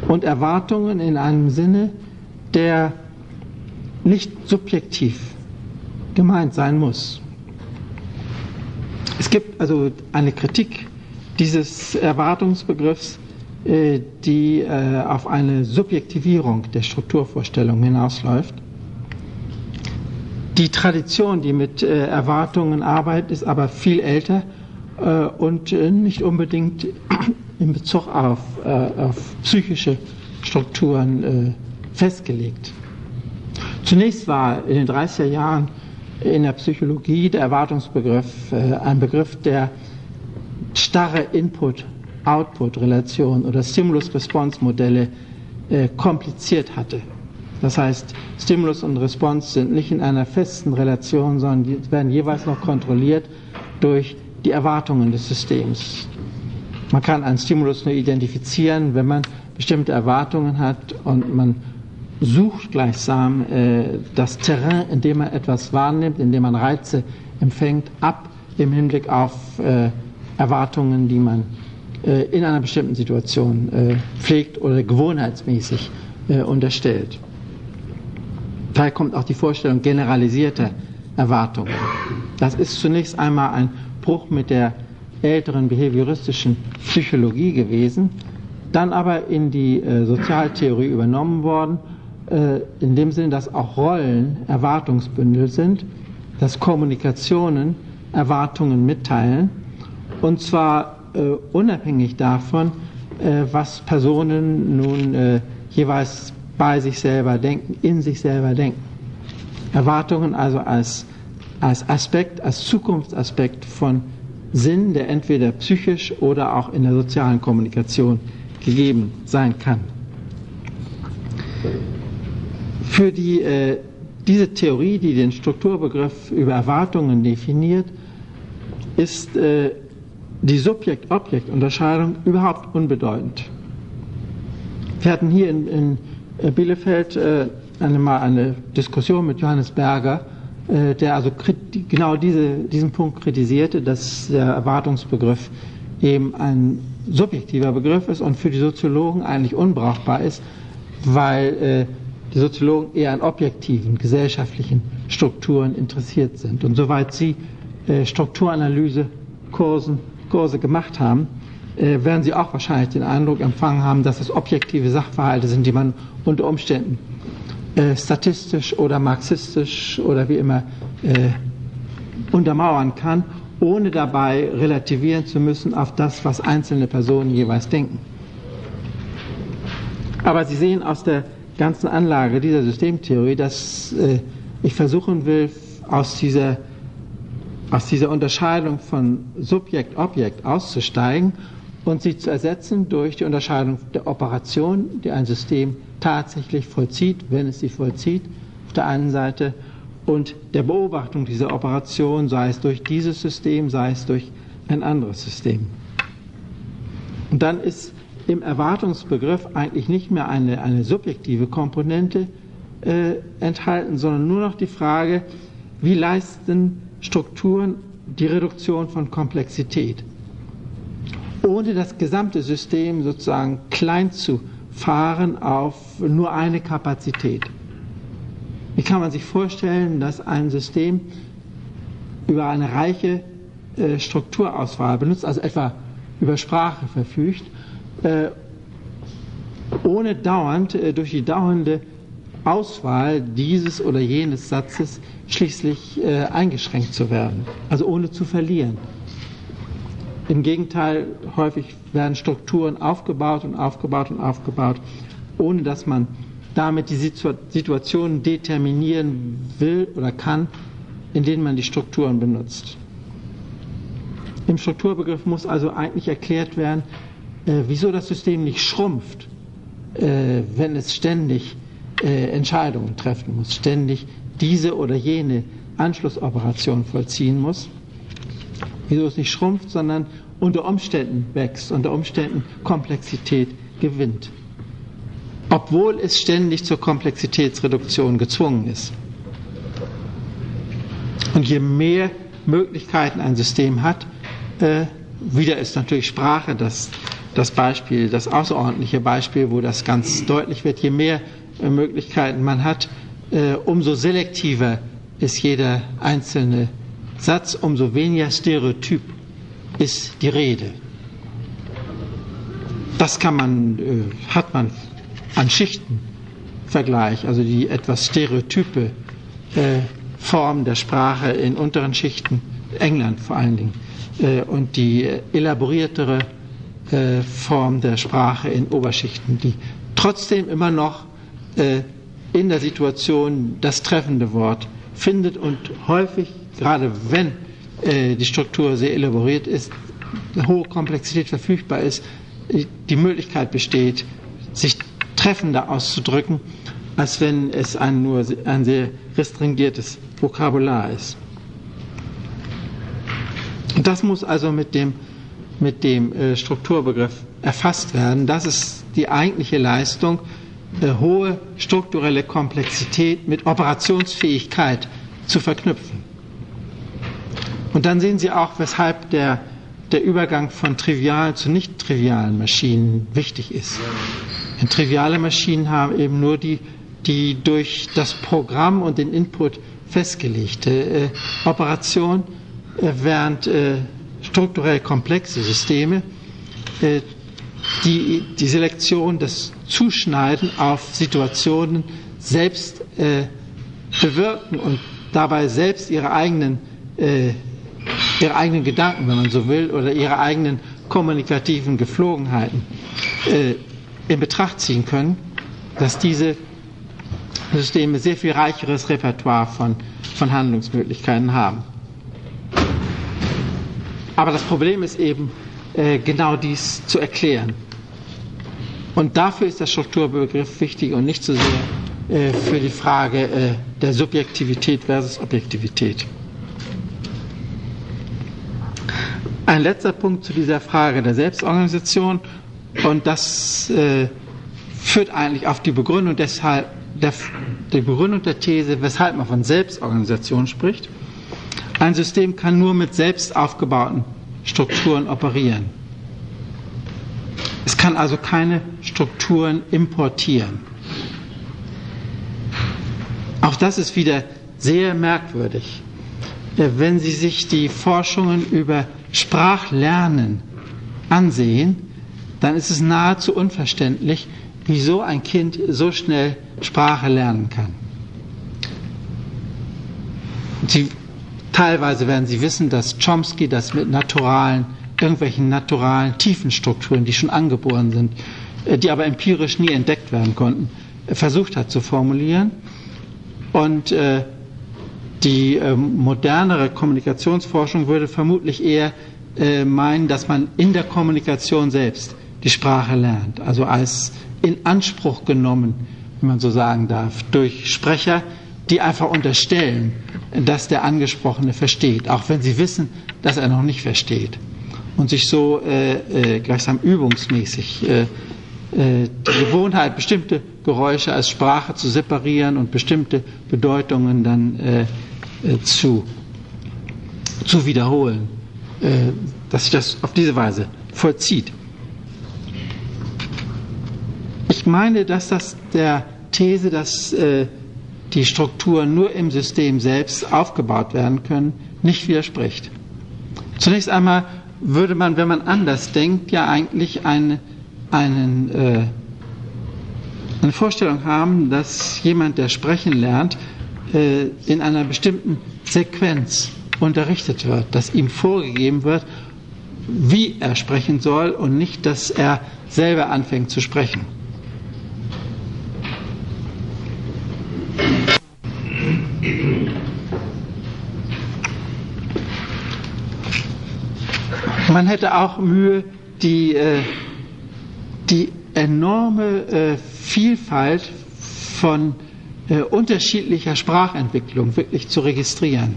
S1: und Erwartungen in einem Sinne, der nicht subjektiv gemeint sein muss. Es gibt also eine Kritik dieses Erwartungsbegriffs, äh, die äh, auf eine Subjektivierung der Strukturvorstellung hinausläuft. Die Tradition, die mit äh, Erwartungen arbeitet, ist aber viel älter und nicht unbedingt *clears throat* in Bezug auf, auf psychische Strukturen festgelegt. Zunächst war in den 30er Jahren in der Psychologie der Erwartungsbegriff äh, ein Begriff, der starre Input-Output-Relation oder Stimulus-Response-Modelle äh, kompliziert hatte. Das heißt, Stimulus und Response sind nicht in einer festen Relation, sondern werden jeweils noch kontrolliert durch die Erwartungen des Systems. Man kann einen Stimulus nur identifizieren, wenn man bestimmte Erwartungen hat und man sucht gleichsam äh, das Terrain, in dem man etwas wahrnimmt, in dem man Reize empfängt, ab im Hinblick auf äh, Erwartungen, die man äh, in einer bestimmten Situation äh, pflegt oder gewohnheitsmäßig äh, unterstellt. Daher kommt auch die Vorstellung generalisierter Erwartungen. Das ist zunächst einmal ein Bruch mit der älteren behavioristischen Psychologie gewesen, dann aber in die äh, Sozialtheorie übernommen worden äh, in dem Sinne, dass auch Rollen Erwartungsbündel sind, dass Kommunikationen Erwartungen mitteilen und zwar äh, unabhängig davon, äh, was Personen nun äh, jeweils bei sich selber denken, in sich selber denken. Erwartungen also als, als Aspekt, als Zukunftsaspekt von Sinn, der entweder psychisch oder auch in der sozialen Kommunikation gegeben sein kann. Für die, äh, diese Theorie, die den Strukturbegriff über Erwartungen definiert, ist äh, die Subjekt-Objekt-Unterscheidung überhaupt unbedeutend. Wir hatten hier in, in Bielefeld äh, eine, mal eine Diskussion mit Johannes Berger, der also genau diese, diesen Punkt kritisierte, dass der Erwartungsbegriff eben ein subjektiver Begriff ist und für die Soziologen eigentlich unbrauchbar ist, weil äh, die Soziologen eher an objektiven gesellschaftlichen Strukturen interessiert sind. Und soweit sie äh, Strukturanalyse-Kurse Kurse gemacht haben, äh, werden sie auch wahrscheinlich den Eindruck empfangen haben, dass es objektive Sachverhalte sind, die man unter Umständen äh, statistisch oder marxistisch oder wie immer äh, untermauern kann, ohne dabei relativieren zu müssen auf das, was einzelne Personen jeweils denken. Aber Sie sehen aus der ganzen Anlage dieser Systemtheorie, dass äh, ich versuchen will, aus dieser, aus dieser Unterscheidung von Subjekt-Objekt auszusteigen und sie zu ersetzen durch die Unterscheidung der Operation, die ein System tatsächlich vollzieht, wenn es sie vollzieht, auf der einen Seite, und der Beobachtung dieser Operation, sei es durch dieses System, sei es durch ein anderes System. Und dann ist im Erwartungsbegriff eigentlich nicht mehr eine, eine subjektive Komponente äh, enthalten, sondern nur noch die Frage, wie leisten Strukturen die Reduktion von Komplexität, ohne das gesamte System sozusagen klein zu fahren auf nur eine Kapazität. Wie kann man sich vorstellen, dass ein System über eine reiche äh, Strukturauswahl benutzt, also etwa über Sprache verfügt, äh, ohne dauernd äh, durch die dauernde Auswahl dieses oder jenes Satzes schließlich äh, eingeschränkt zu werden, also ohne zu verlieren. Im Gegenteil, häufig werden Strukturen aufgebaut und aufgebaut und aufgebaut, ohne dass man damit die Situationen determinieren will oder kann, in denen man die Strukturen benutzt. Im Strukturbegriff muss also eigentlich erklärt werden, äh, wieso das System nicht schrumpft, äh, wenn es ständig äh, Entscheidungen treffen muss, ständig diese oder jene Anschlussoperation vollziehen muss. Wieso es nicht schrumpft, sondern unter Umständen wächst, unter Umständen Komplexität gewinnt. Obwohl es ständig zur Komplexitätsreduktion gezwungen ist. Und je mehr Möglichkeiten ein System hat, äh, wieder ist natürlich Sprache das, das Beispiel, das außerordentliche Beispiel, wo das ganz deutlich wird. Je mehr äh, Möglichkeiten man hat, äh, umso selektiver ist jeder einzelne Satz, umso weniger stereotyp ist die Rede. Das kann man, äh, hat man an Schichtenvergleich, also die etwas stereotype äh, Form der Sprache in unteren Schichten, England vor allen Dingen, äh, und die elaboriertere äh, Form der Sprache in Oberschichten, die trotzdem immer noch äh, in der Situation das treffende Wort findet und häufig, gerade wenn äh, die Struktur sehr elaboriert ist, hohe Komplexität verfügbar ist, die Möglichkeit besteht, sich treffender auszudrücken, als wenn es ein nur ein sehr restringiertes Vokabular ist. Das muss also mit dem, mit dem äh, Strukturbegriff erfasst werden. Das ist die eigentliche Leistung, äh, hohe strukturelle Komplexität mit Operationsfähigkeit zu verknüpfen. Und dann sehen Sie auch, weshalb der, der Übergang von trivialen zu nicht trivialen Maschinen wichtig ist. Denn triviale Maschinen haben eben nur die, die durch das Programm und den Input festgelegte äh, Operation, äh, während äh, strukturell komplexe Systeme äh, die, die Selektion, das Zuschneiden auf Situationen selbst äh, bewirken und dabei selbst ihre eigenen äh, ihre eigenen Gedanken, wenn man so will, oder ihre eigenen kommunikativen Geflogenheiten äh, in Betracht ziehen können, dass diese Systeme sehr viel reicheres Repertoire von, von Handlungsmöglichkeiten haben. Aber das Problem ist eben, äh, genau dies zu erklären. Und dafür ist der Strukturbegriff wichtig und nicht so sehr äh, für die Frage äh, der Subjektivität versus Objektivität. Ein letzter Punkt zu dieser Frage der Selbstorganisation und das äh, führt eigentlich auf die Begründung deshalb der, die Begründung der These, weshalb man von Selbstorganisation spricht. Ein System kann nur mit selbst aufgebauten Strukturen operieren. Es kann also keine Strukturen importieren. Auch das ist wieder sehr merkwürdig. Wenn Sie sich die Forschungen über Sprachlernen ansehen, dann ist es nahezu unverständlich, wieso ein Kind so schnell Sprache lernen kann. Sie, teilweise werden Sie wissen, dass Chomsky das mit naturalen, irgendwelchen naturalen Tiefenstrukturen, die schon angeboren sind, äh, die aber empirisch nie entdeckt werden konnten, versucht hat zu formulieren. Und äh, die äh, modernere Kommunikationsforschung würde vermutlich eher äh, meinen, dass man in der Kommunikation selbst die Sprache lernt, also als in Anspruch genommen, wenn man so sagen darf, durch Sprecher, die einfach unterstellen, dass der Angesprochene versteht, auch wenn sie wissen, dass er noch nicht versteht und sich so äh, äh, gleichsam übungsmäßig äh, äh die Gewohnheit, bestimmte Geräusche als Sprache zu separieren und bestimmte Bedeutungen dann äh, zu, zu wiederholen, äh, dass sich das auf diese Weise vollzieht. Ich meine, dass das der These, dass äh, die Strukturen nur im System selbst aufgebaut werden können, nicht widerspricht. Zunächst einmal würde man, wenn man anders denkt, ja eigentlich eine, einen, äh, eine Vorstellung haben, dass jemand, der sprechen lernt, äh, in einer bestimmten Sequenz unterrichtet wird, dass ihm vorgegeben wird, wie er sprechen soll und nicht, dass er selber anfängt zu sprechen. Man hätte auch Mühe, die, äh, die enorme äh, Vielfalt von äh, unterschiedlicher Sprachentwicklung wirklich zu registrieren.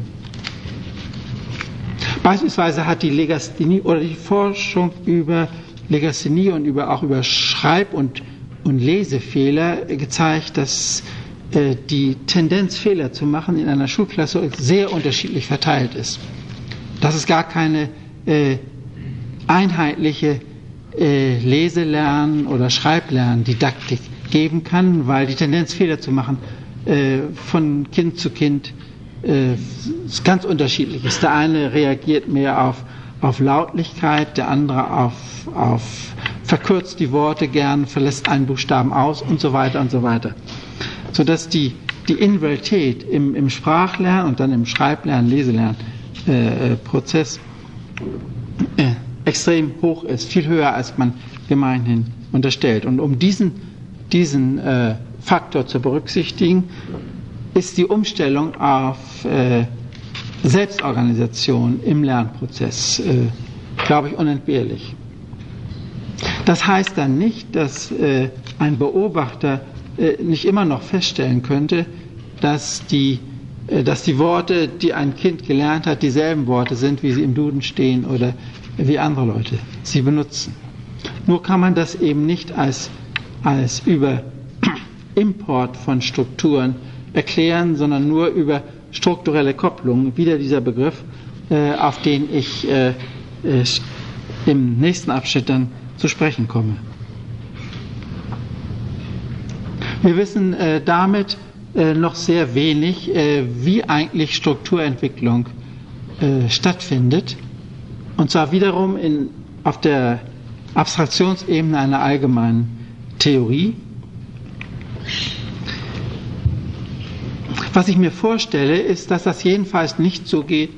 S1: Beispielsweise hat die Legasthenie oder die Forschung über Legasthenie und über, auch über Schreib- und, und Lesefehler gezeigt, dass äh, die Tendenz, Fehler zu machen in einer Schulklasse sehr unterschiedlich verteilt ist. Dass es gar keine äh, einheitliche äh, Leselernen oder Schreiblernen-Didaktik geben kann, weil die Tendenz, Fehler zu machen, äh, von Kind zu Kind äh, ganz unterschiedlich ist. Der eine reagiert mehr auf, auf Lautlichkeit, der andere auf, auf verkürzt die Worte gern, verlässt einen Buchstaben aus und so weiter und so weiter. Sodass die, die Individualität im, im Sprachlernen und dann im Schreiblernen, Leselernen-Prozess äh, äh, extrem hoch ist, viel höher als man gemeinhin unterstellt. Und um diesen, diesen äh, Faktor zu berücksichtigen, ist die Umstellung auf äh, Selbstorganisation im Lernprozess, äh, glaube ich, unentbehrlich. Das heißt dann nicht, dass äh, ein Beobachter äh, nicht immer noch feststellen könnte, dass die, äh, dass die Worte, die ein Kind gelernt hat, dieselben Worte sind, wie sie im Duden stehen oder wie andere Leute sie benutzen. Nur kann man das eben nicht als, als über Import von Strukturen erklären, sondern nur über strukturelle Kopplungen, wieder dieser Begriff, äh, auf den ich äh, äh, im nächsten Abschnitt dann zu sprechen komme. Wir wissen damit noch sehr wenig, wie eigentlich Strukturentwicklung stattfindet und zwar wiederum in, auf der Abstraktionsebene einer allgemeinen Theorie. Was ich mir vorstelle, ist, dass das jedenfalls nicht so geht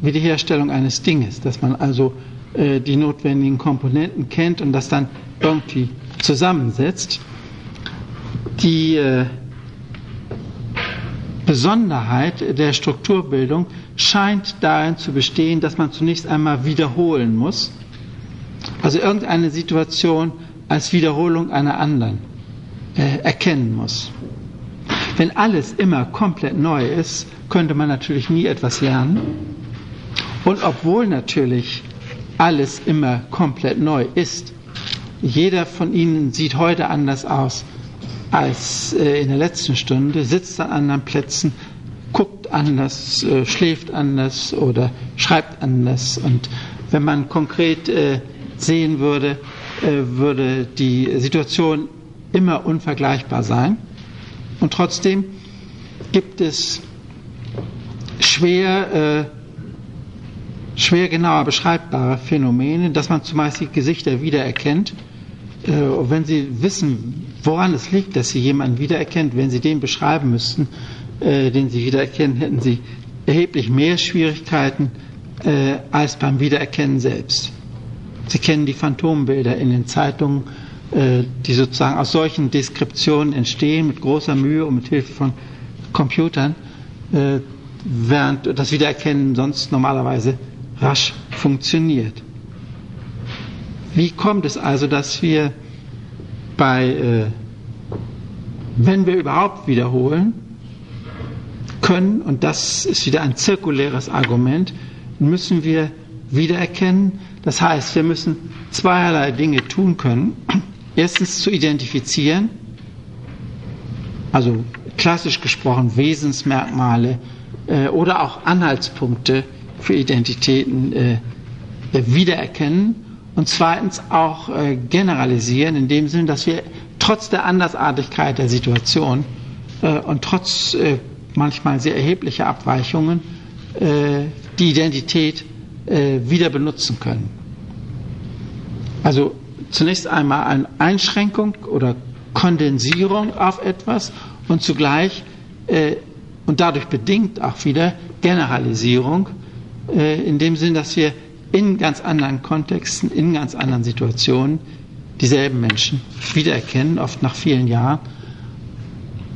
S1: wie die Herstellung eines Dinges, dass man also äh, die notwendigen Komponenten kennt und das dann irgendwie zusammensetzt. Die äh, Besonderheit der Strukturbildung scheint darin zu bestehen, dass man zunächst einmal wiederholen muss, also irgendeine Situation als Wiederholung einer anderen äh, erkennen muss. Wenn alles immer komplett neu ist, könnte man natürlich nie etwas lernen. Und obwohl natürlich alles immer komplett neu ist, jeder von Ihnen sieht heute anders aus als äh, in der letzten Stunde, sitzt an anderen Plätzen, guckt anders, äh, schläft anders oder schreibt anders. Und wenn man konkret äh, sehen würde, würde die Situation immer unvergleichbar sein. Und trotzdem gibt es schwer, schwer genauer beschreibbare Phänomene, dass man zumeist die Gesichter wiedererkennt äh, wenn Sie wissen, woran es liegt, dass Sie jemanden wiedererkennt, wenn Sie den beschreiben müssten, äh, den Sie wiedererkennen, hätten Sie erheblich mehr Schwierigkeiten äh, als beim Wiedererkennen selbst. Sie kennen die Phantombilder in den Zeitungen, äh, die sozusagen aus solchen Deskriptionen entstehen, mit großer Mühe und mit Hilfe von Computern, äh, während das Wiedererkennen sonst normalerweise rasch funktioniert. Wie kommt es also, dass wir bei, äh, wenn wir überhaupt wiederholen können, und das ist wieder ein zirkuläres Argument, müssen wir wiedererkennen. Das heißt, wir müssen zweierlei Dinge tun können. Erstens zu identifizieren, also klassisch gesprochen Wesensmerkmale äh, oder auch Anhaltspunkte für Identitäten äh, wiedererkennen und zweitens auch äh, generalisieren in dem Sinne, dass wir trotz der Andersartigkeit der Situation äh, und trotz äh, manchmal sehr erheblicher Abweichungen äh, die Identität wieder benutzen können. Also zunächst einmal eine Einschränkung oder Kondensierung auf etwas und zugleich äh, und dadurch bedingt auch wieder Generalisierung, äh, in dem Sinn, dass wir in ganz anderen Kontexten, in ganz anderen Situationen dieselben Menschen wiedererkennen, oft nach vielen Jahren.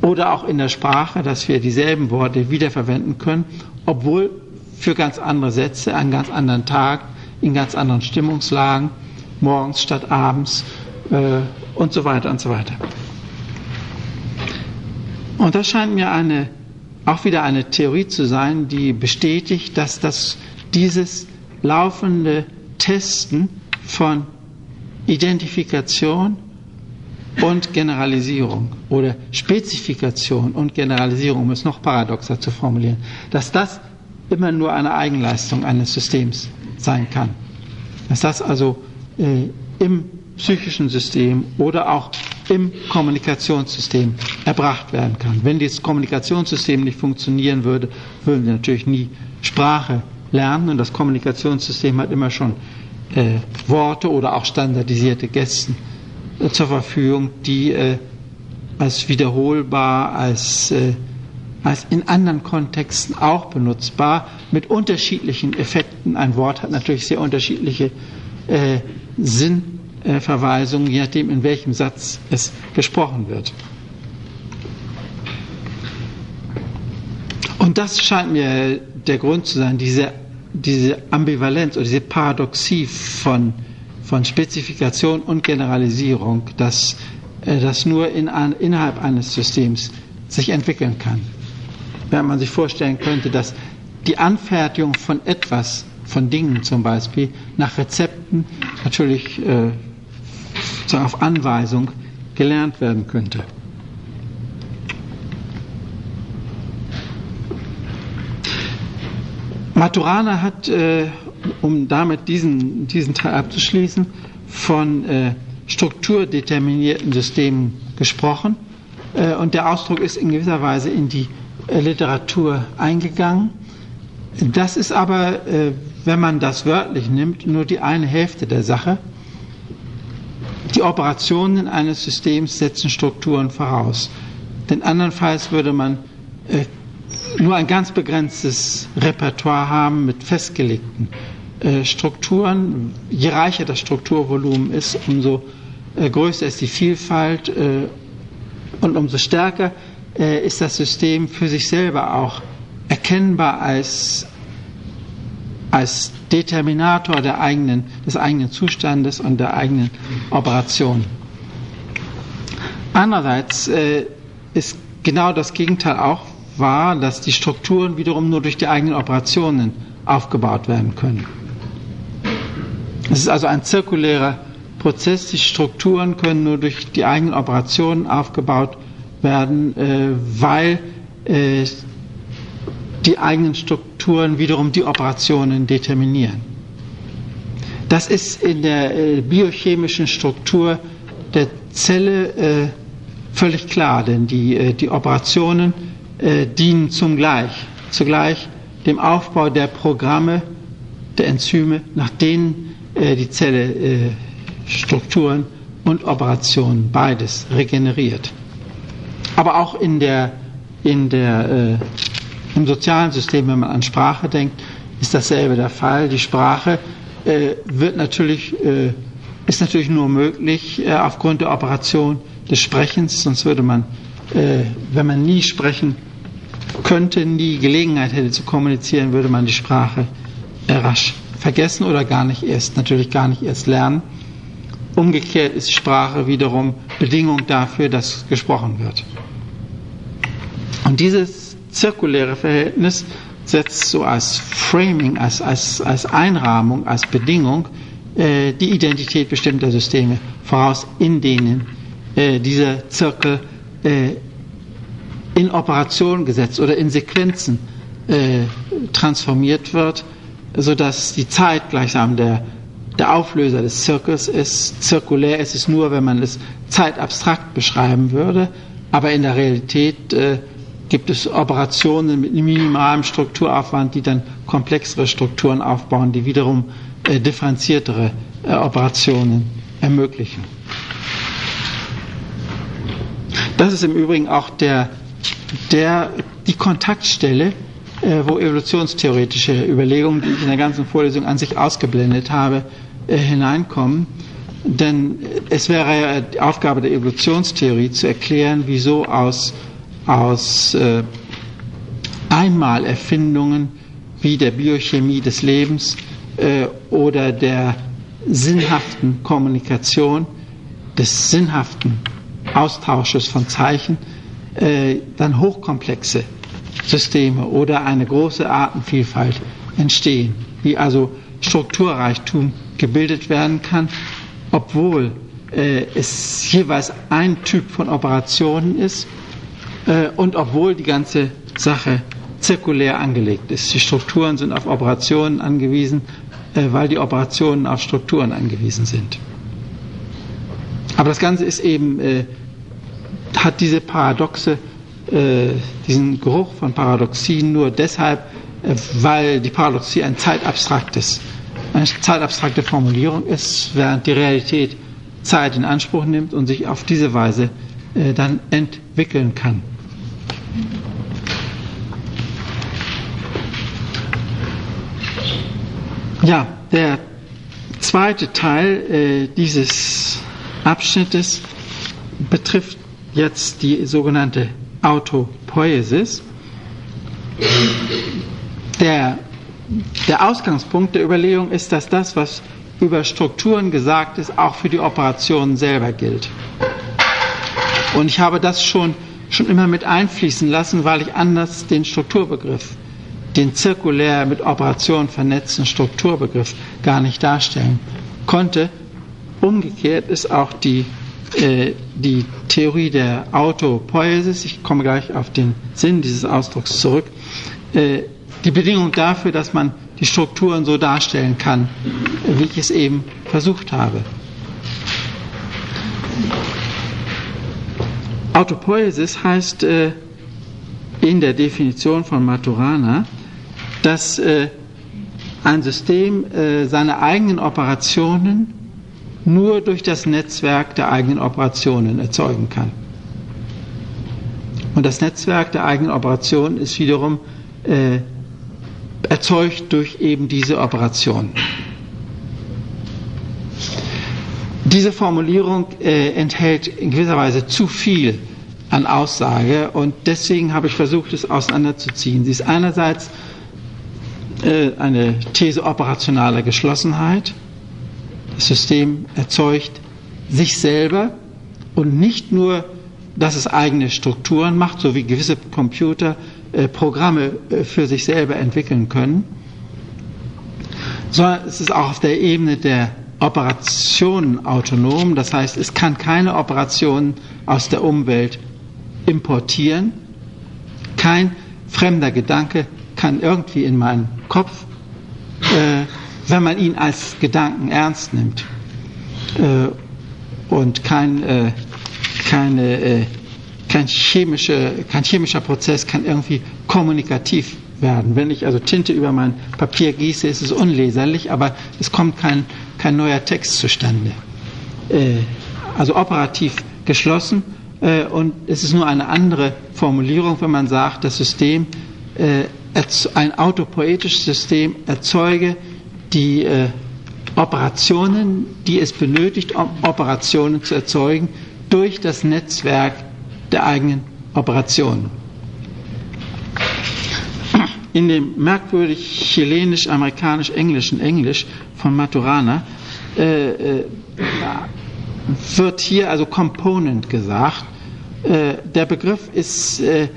S1: Oder auch in der Sprache, dass wir dieselben Worte wiederverwenden können, obwohl für ganz andere Sätze an ganz anderen Tagen, in ganz anderen Stimmungslagen, morgens statt abends äh, und so weiter und so weiter. Und das scheint mir eine, auch wieder eine Theorie zu sein, die bestätigt, dass das, dieses laufende Testen von Identifikation und Generalisierung oder Spezifikation und Generalisierung, um es noch paradoxer zu formulieren, dass das immer nur eine Eigenleistung eines Systems sein kann. Dass das also äh, im psychischen System oder auch im Kommunikationssystem erbracht werden kann. Wenn dieses Kommunikationssystem nicht funktionieren würde, würden wir natürlich nie Sprache lernen und das Kommunikationssystem hat immer schon äh, Worte oder auch standardisierte Gästen äh, zur Verfügung, die äh, als wiederholbar, als äh, als in anderen Kontexten auch benutzbar, mit unterschiedlichen Effekten. Ein Wort hat natürlich sehr unterschiedliche äh, Sinnverweisungen, je nachdem, in welchem Satz es gesprochen wird. Und das scheint mir der Grund zu sein, diese, diese Ambivalenz oder diese Paradoxie von, von Spezifikation und Generalisierung, dass äh, das nur in, innerhalb eines Systems sich entwickeln kann wenn man sich vorstellen könnte, dass die Anfertigung von etwas, von Dingen zum Beispiel, nach Rezepten natürlich äh, auf Anweisung gelernt werden könnte. Maturana hat, äh, um damit diesen, diesen Teil abzuschließen, von äh, strukturdeterminierten Systemen gesprochen. Äh, und der Ausdruck ist in gewisser Weise in die Literatur eingegangen. Das ist aber, äh, wenn man das wörtlich nimmt, nur die eine Hälfte der Sache. Die Operationen eines Systems setzen Strukturen voraus. Denn andernfalls würde man äh, nur ein ganz begrenztes Repertoire haben mit festgelegten äh, Strukturen. Je reicher das Strukturvolumen ist, umso größer ist die Vielfalt und umso stärker ist das System für sich selber auch erkennbar als, als Determinator der eigenen, des eigenen Zustandes und der eigenen Operation. Andererseits äh, ist genau das Gegenteil auch wahr, dass die Strukturen wiederum nur durch die eigenen Operationen aufgebaut werden können. Es ist also ein zirkulärer Prozess. Die Strukturen können nur durch die eigenen Operationen aufgebaut werden äh, weil äh, die eigenen Strukturen wiederum die Operationen determinieren. Das ist in der äh, biochemischen Struktur der Zelle völlig klar, denn die, die Operationen dienen zum Gleich, zugleich dem Aufbau der Programme, der Enzyme, nach denen die Zelle Strukturen und Operationen beides regeneriert. Aber auch in der, in der, äh, im sozialen System, wenn man an Sprache denkt, ist dasselbe der Fall. Die Sprache äh, wird natürlich, äh, ist natürlich nur möglich äh, aufgrund der Operation des Sprechens, sonst würde man, äh, wenn man nie sprechen könnte, nie Gelegenheit hätte zu kommunizieren, würde man die Sprache äh, rasch vergessen oder gar nicht erst, natürlich gar nicht erst lernen. Umgekehrt ist Sprache wiederum Bedingung dafür, dass gesprochen wird. Und dieses zirkuläre Verhältnis setzt so als Framing, als, als, als Einrahmung, als Bedingung äh, die Identität bestimmter Systeme voraus, in denen äh, dieser Zirkel äh, in Operation gesetzt oder in Sequenzen äh, transformiert wird, sodass die Zeit gleichsam der der Auflöser des Zirkels ist zirkulär. Es ist nur, wenn man es zeitabstrakt beschreiben würde, aber in der Realität äh, gibt es Operationen mit minimalem Strukturaufwand, die dann komplexere Strukturen aufbauen, die wiederum äh, differenziertere äh, Operationen ermöglichen. Das ist im Übrigen auch der, der, die Kontaktstelle, äh, wo evolutionstheoretische Überlegungen, die ich in der ganzen Vorlesung an sich ausgeblendet habe, äh, hineinkommen. Denn es wäre ja die Aufgabe der Evolutionstheorie zu erklären, wieso aus, aus äh, Einmalerfindungen wie der Biochemie des Lebens äh, oder der sinnhaften Kommunikation, des sinnhaften Austausches von Zeichen, äh, dann hochkomplexe Systeme oder eine große Artenvielfalt entstehen, wie also Strukturreichtum gebildet werden kann, obwohl äh, es jeweils ein Typ von Operationen ist und obwohl die ganze Sache zirkulär angelegt ist. Die Strukturen sind auf Operationen angewiesen, äh, weil die Operationen auf Strukturen angewiesen sind. Aber das Ganze ist eben, äh, hat diese Paradoxe äh, diesen Geruch von Paradoxien nur deshalb, äh, weil die Paradoxie ein zeitabstraktes, eine zeitabstrakte Formulierung ist, während die Realität Zeit in Anspruch nimmt und sich auf diese Weise äh, dann entwickeln kann. Ja, der zweite Teil äh, dieses Abschnittes betrifft jetzt die sogenannte Autopoiesis. Der, der Ausgangspunkt der Überlegung ist, dass das, was über Strukturen gesagt ist, auch für die Operationen selber gilt. Und ich habe das schon, schon immer mit einfließen lassen, weil ich anders den Strukturbegriff, den zirkulär mit Operationen vernetzten Strukturbegriff gar nicht darstellen konnte. Umgekehrt ist auch die äh, die Theorie der Autopoiesis, ich komme gleich auf den Sinn dieses Ausdrucks zurück, äh, die Bedingung dafür, dass man die Strukturen so darstellen kann, wie ich es eben versucht habe. Autopoiesis heißt äh, in der Definition von Maturana, dass ein System seine eigenen Operationen nur durch das Netzwerk der eigenen Operationen erzeugen kann. Und das Netzwerk der eigenen Operationen ist wiederum äh, erzeugt durch eben diese Operation. Diese Formulierung äh, enthält in gewisser Weise zu viel an Aussage und deswegen habe ich versucht, es auseinanderzuziehen. Sie ist einerseits äh, eine These operationaler Geschlossenheit, das System erzeugt sich selber und nicht nur, dass es eigene Strukturen macht, so wie gewisse Computer äh, Programme äh, für sich selber entwickeln können, sondern es ist auch auf der Ebene der Operationen autonom. Das heißt, es kann keine Operationen aus der Umwelt importieren. Kein fremder Gedanke kann irgendwie in meinen Kopf äh, wenn man ihn als Gedanken ernst nimmt äh, und kein, äh, keine, äh, kein, chemische, kein chemischer Prozess kann irgendwie kommunikativ werden. Wenn ich also Tinte über mein Papier gieße, ist es unleserlich, aber es kommt kein, kein neuer Text zustande. Äh, also operativ geschlossen äh, und es ist nur eine andere Formulierung, wenn man sagt, das System, äh, ein autopoetisches System erzeuge die Operationen, die es benötigt, um Operationen zu erzeugen, durch das Netzwerk der eigenen Operationen. In dem merkwürdig chilenisch-amerikanisch-englischen Englisch von Maturana äh, äh, wird hier also Component gesagt. Äh, der Begriff ist äh,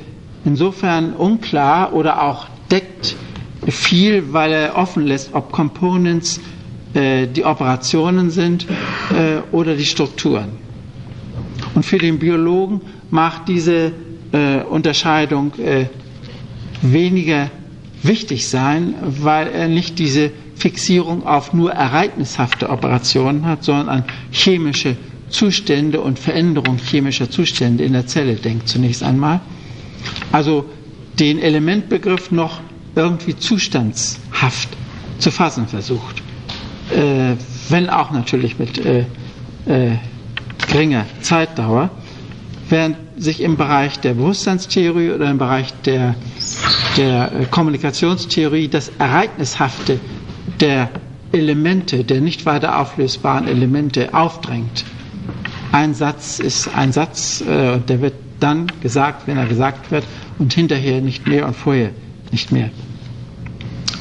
S1: insofern unklar oder auch deckt viel, weil er offen lässt, ob Components äh, die Operationen sind äh, oder die Strukturen. Und für den Biologen macht diese Unterscheidung weniger wichtig sein, weil er nicht diese Fixierung auf nur ereignishafte Operationen hat, sondern an chemische Zustände und Veränderung chemischer Zustände in der Zelle denkt, zunächst einmal. Also den Elementbegriff noch irgendwie zustandshaft zu fassen versucht. Äh, wenn auch natürlich mit äh, äh, geringer Zeitdauer, während sich im Bereich der Bewusstseinstheorie oder im Bereich der, der äh, Kommunikationstheorie das Ereignishafte der Elemente, der nicht weiter auflösbaren Elemente aufdrängt. Ein Satz ist ein Satz, äh, der wird dann gesagt, wenn er gesagt wird, und hinterher nicht mehr und vorher nicht mehr.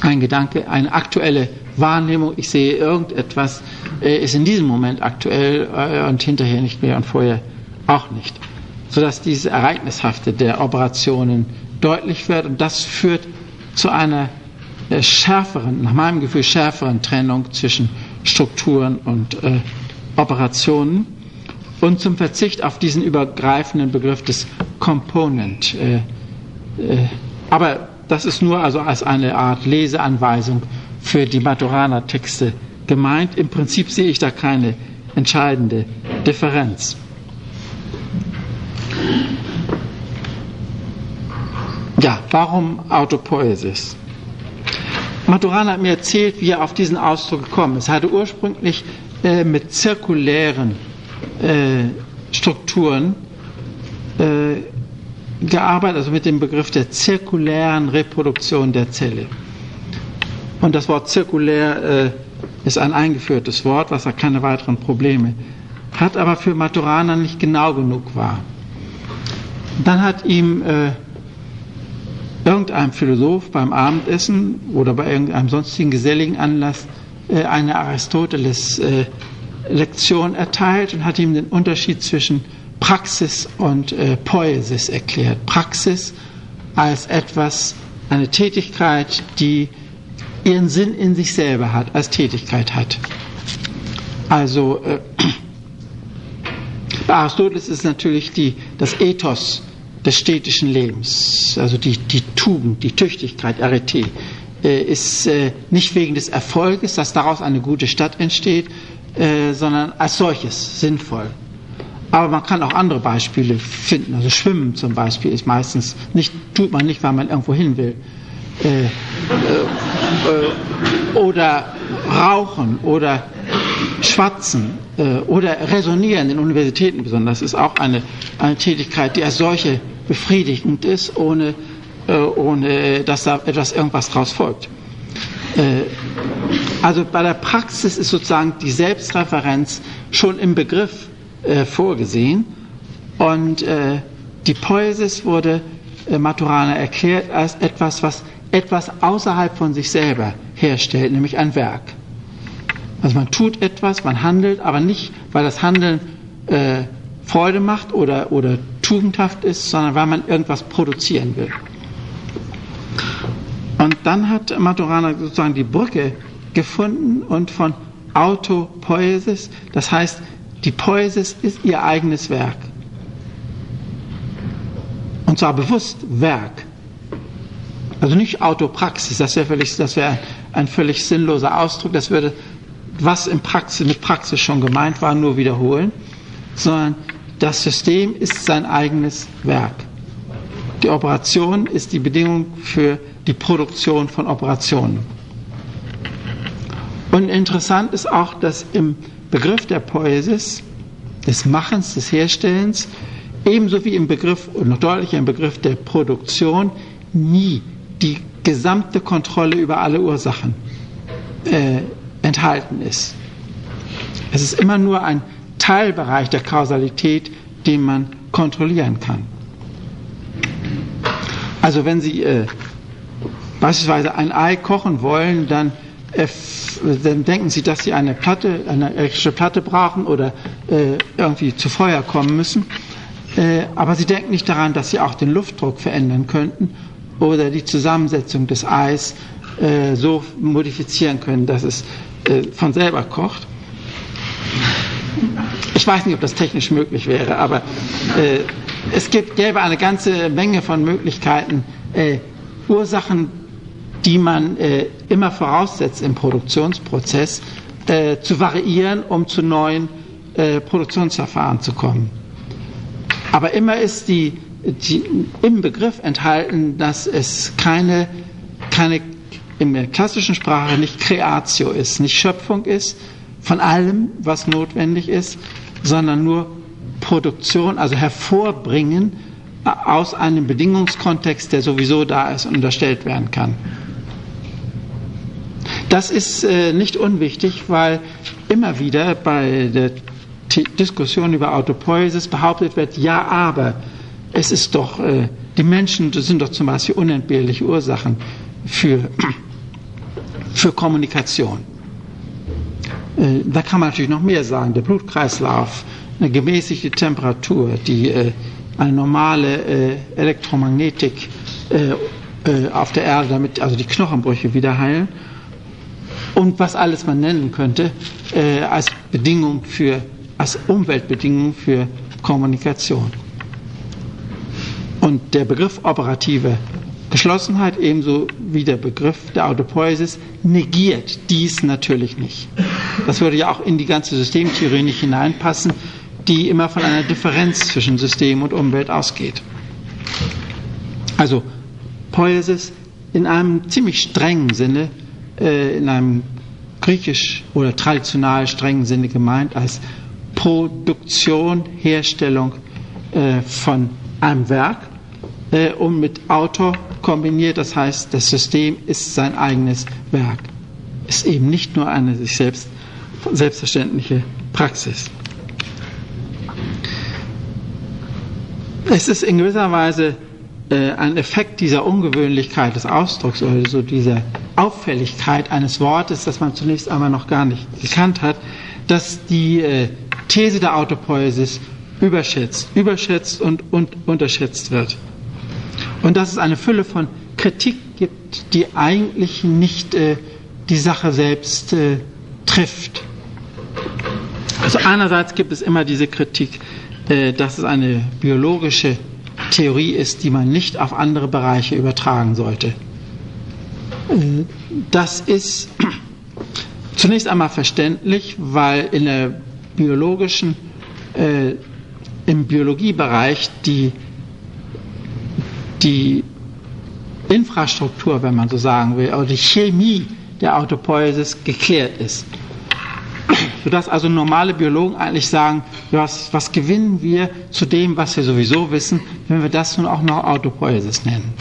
S1: Ein Gedanke, eine aktuelle Wahrnehmung, ich sehe irgendetwas, äh, ist in diesem Moment aktuell äh, und hinterher nicht mehr und vorher auch nicht. Sodass dieses Ereignishafte der Operationen deutlich wird und das führt zu einer äh, schärferen, nach meinem Gefühl schärferen Trennung zwischen Strukturen und äh, Operationen und zum Verzicht auf diesen übergreifenden Begriff des Component. Äh, äh, aber das ist nur also als eine Art Leseanweisung für die Maturana-Texte gemeint. Im Prinzip sehe ich da keine entscheidende Differenz. Ja, warum Autopoiesis? Maturana hat mir erzählt, wie er auf diesen Ausdruck gekommen ist. Er hatte ursprünglich äh, mit zirkulären äh, Strukturen äh, gearbeitet, also mit dem Begriff der zirkulären Reproduktion der Zelle. Und das Wort zirkulär äh, ist ein eingeführtes Wort, was keine weiteren Probleme hat, aber für Maturana nicht genau genug war. Dann hat ihm äh, irgendein Philosoph beim Abendessen oder bei irgendeinem sonstigen geselligen Anlass äh, eine Aristoteles-Lektion äh, erteilt und hat ihm den Unterschied zwischen Praxis und äh, Poesis erklärt. Praxis als etwas, eine Tätigkeit, die ihren Sinn in sich selber hat, als Tätigkeit hat. Also äh, *clears throat* bei Aristoteles ist natürlich die, das Ethos des städtischen Lebens, also die, die Tugend, die Tüchtigkeit, Arete, äh, ist äh, nicht wegen des Erfolges, dass daraus eine gute Stadt entsteht, äh, sondern als solches sinnvoll. Aber man kann auch andere Beispiele finden. Also Schwimmen zum Beispiel ist meistens nicht, tut man nicht, weil man irgendwo hin will. Äh, äh, oder Rauchen oder Schwatzen oder Resonieren in Universitäten besonders ist auch eine, eine Tätigkeit, die als solche befriedigend ist, ohne, äh, ohne dass da etwas irgendwas draus folgt. Äh, also bei der Praxis ist sozusagen die Selbstreferenz schon im Begriff äh, vorgesehen. Und äh, die Poesis wurde äh, Maturana erklärt als etwas, was etwas außerhalb von sich selber herstellt, nämlich ein Werk. Also man tut etwas, man handelt, aber nicht, weil das Handeln äh, Freude macht oder, oder tugendhaft ist, sondern weil man irgendwas produzieren will. Und dann hat Maturana sozusagen die Brücke gefunden und von Autopoesis, das heißt die Poesis ist ihr eigenes Werk. Und zwar bewusst Werk. Also nicht Autopraxis, das wäre wär ein völlig sinnloser Ausdruck, das würde, was in Praxis, mit Praxis schon gemeint war, nur wiederholen, sondern das System ist sein eigenes Werk. Die Operation ist die Bedingung für die Produktion von Operationen. Und interessant ist auch, dass im Begriff der Poesis, des Machens, des Herstellens, ebenso wie im Begriff, und noch deutlicher im Begriff der Produktion, nie die gesamte Kontrolle über alle Ursachen äh, enthalten ist. Es ist immer nur ein Teilbereich der Kausalität, den man kontrollieren kann. Also wenn Sie äh, beispielsweise ein Ei kochen wollen, dann dann denken sie, dass sie eine Platte, eine elektrische Platte brauchen oder äh, irgendwie zu Feuer kommen müssen. Äh, aber sie denken nicht daran, dass sie auch den Luftdruck verändern könnten oder die Zusammensetzung des Eis äh, so modifizieren können, dass es äh, von selber kocht. Ich weiß nicht, ob das technisch möglich wäre, aber äh, es gibt, gäbe eine ganze Menge von Möglichkeiten, äh, Ursachen die man äh, immer voraussetzt im Produktionsprozess, äh, zu variieren, um zu neuen äh, Produktionsverfahren zu kommen. Aber immer ist die, die, im Begriff enthalten, dass es keine, keine in der klassischen Sprache nicht Creatio ist, nicht Schöpfung ist von allem, was notwendig ist, sondern nur Produktion, also hervorbringen aus einem Bedingungskontext, der sowieso da ist und unterstellt werden kann. Das ist äh, nicht unwichtig, weil immer wieder bei der T Diskussion über Autopoiesis behauptet wird, ja, aber es ist doch, äh, die Menschen sind doch zum Beispiel unentbehrliche Ursachen für, *clears throat* für Kommunikation. Äh, da kann man natürlich noch mehr sagen. Der Blutkreislauf, eine gemäßigte Temperatur, die äh, eine normale äh, Elektromagnetik auf der Erde, damit also die Knochenbrüche wieder heilen und was alles man nennen könnte als Bedingung für, als Umweltbedingung für Kommunikation. Und der Begriff operative Geschlossenheit ebenso wie der Begriff der Autopoiesis negiert dies natürlich nicht. Das würde ja auch in die ganze Systemtheorie nicht hineinpassen, die immer von einer Differenz zwischen System und Umwelt ausgeht. Also Poiesis in einem ziemlich strengen Sinne, äh, in einem griechisch oder traditional strengen Sinne gemeint als Produktion, Herstellung äh, von einem Werk äh, und mit Autor kombiniert, das heißt, das System ist sein eigenes Werk, ist eben nicht nur eine sich selbst selbstverständliche Praxis. Es ist in gewisser Weise äh, ein Effekt dieser Ungewöhnlichkeit des Ausdrucks oder so dieser Auffälligkeit eines Wortes, das man zunächst einmal noch gar nicht gekannt hat, dass die äh, These der Autopoiesis überschätzt, überschätzt und, und unterschätzt wird. Und dass es eine Fülle von Kritik gibt, die eigentlich nicht äh, die Sache selbst äh, trifft. Also einerseits gibt es immer diese Kritik, äh, dass es eine biologische Theorie ist, die man nicht auf andere Bereiche übertragen sollte. Das ist *clears throat* zunächst einmal verständlich, weil in der biologischen, äh, im Biologiebereich die, die Infrastruktur, wenn man so sagen will, oder die Chemie der Autopoiesis geklärt ist sodass also normale Biologen eigentlich sagen, was, was gewinnen wir zu dem, was wir sowieso wissen, wenn wir das nun auch noch Autopoiesis nennen.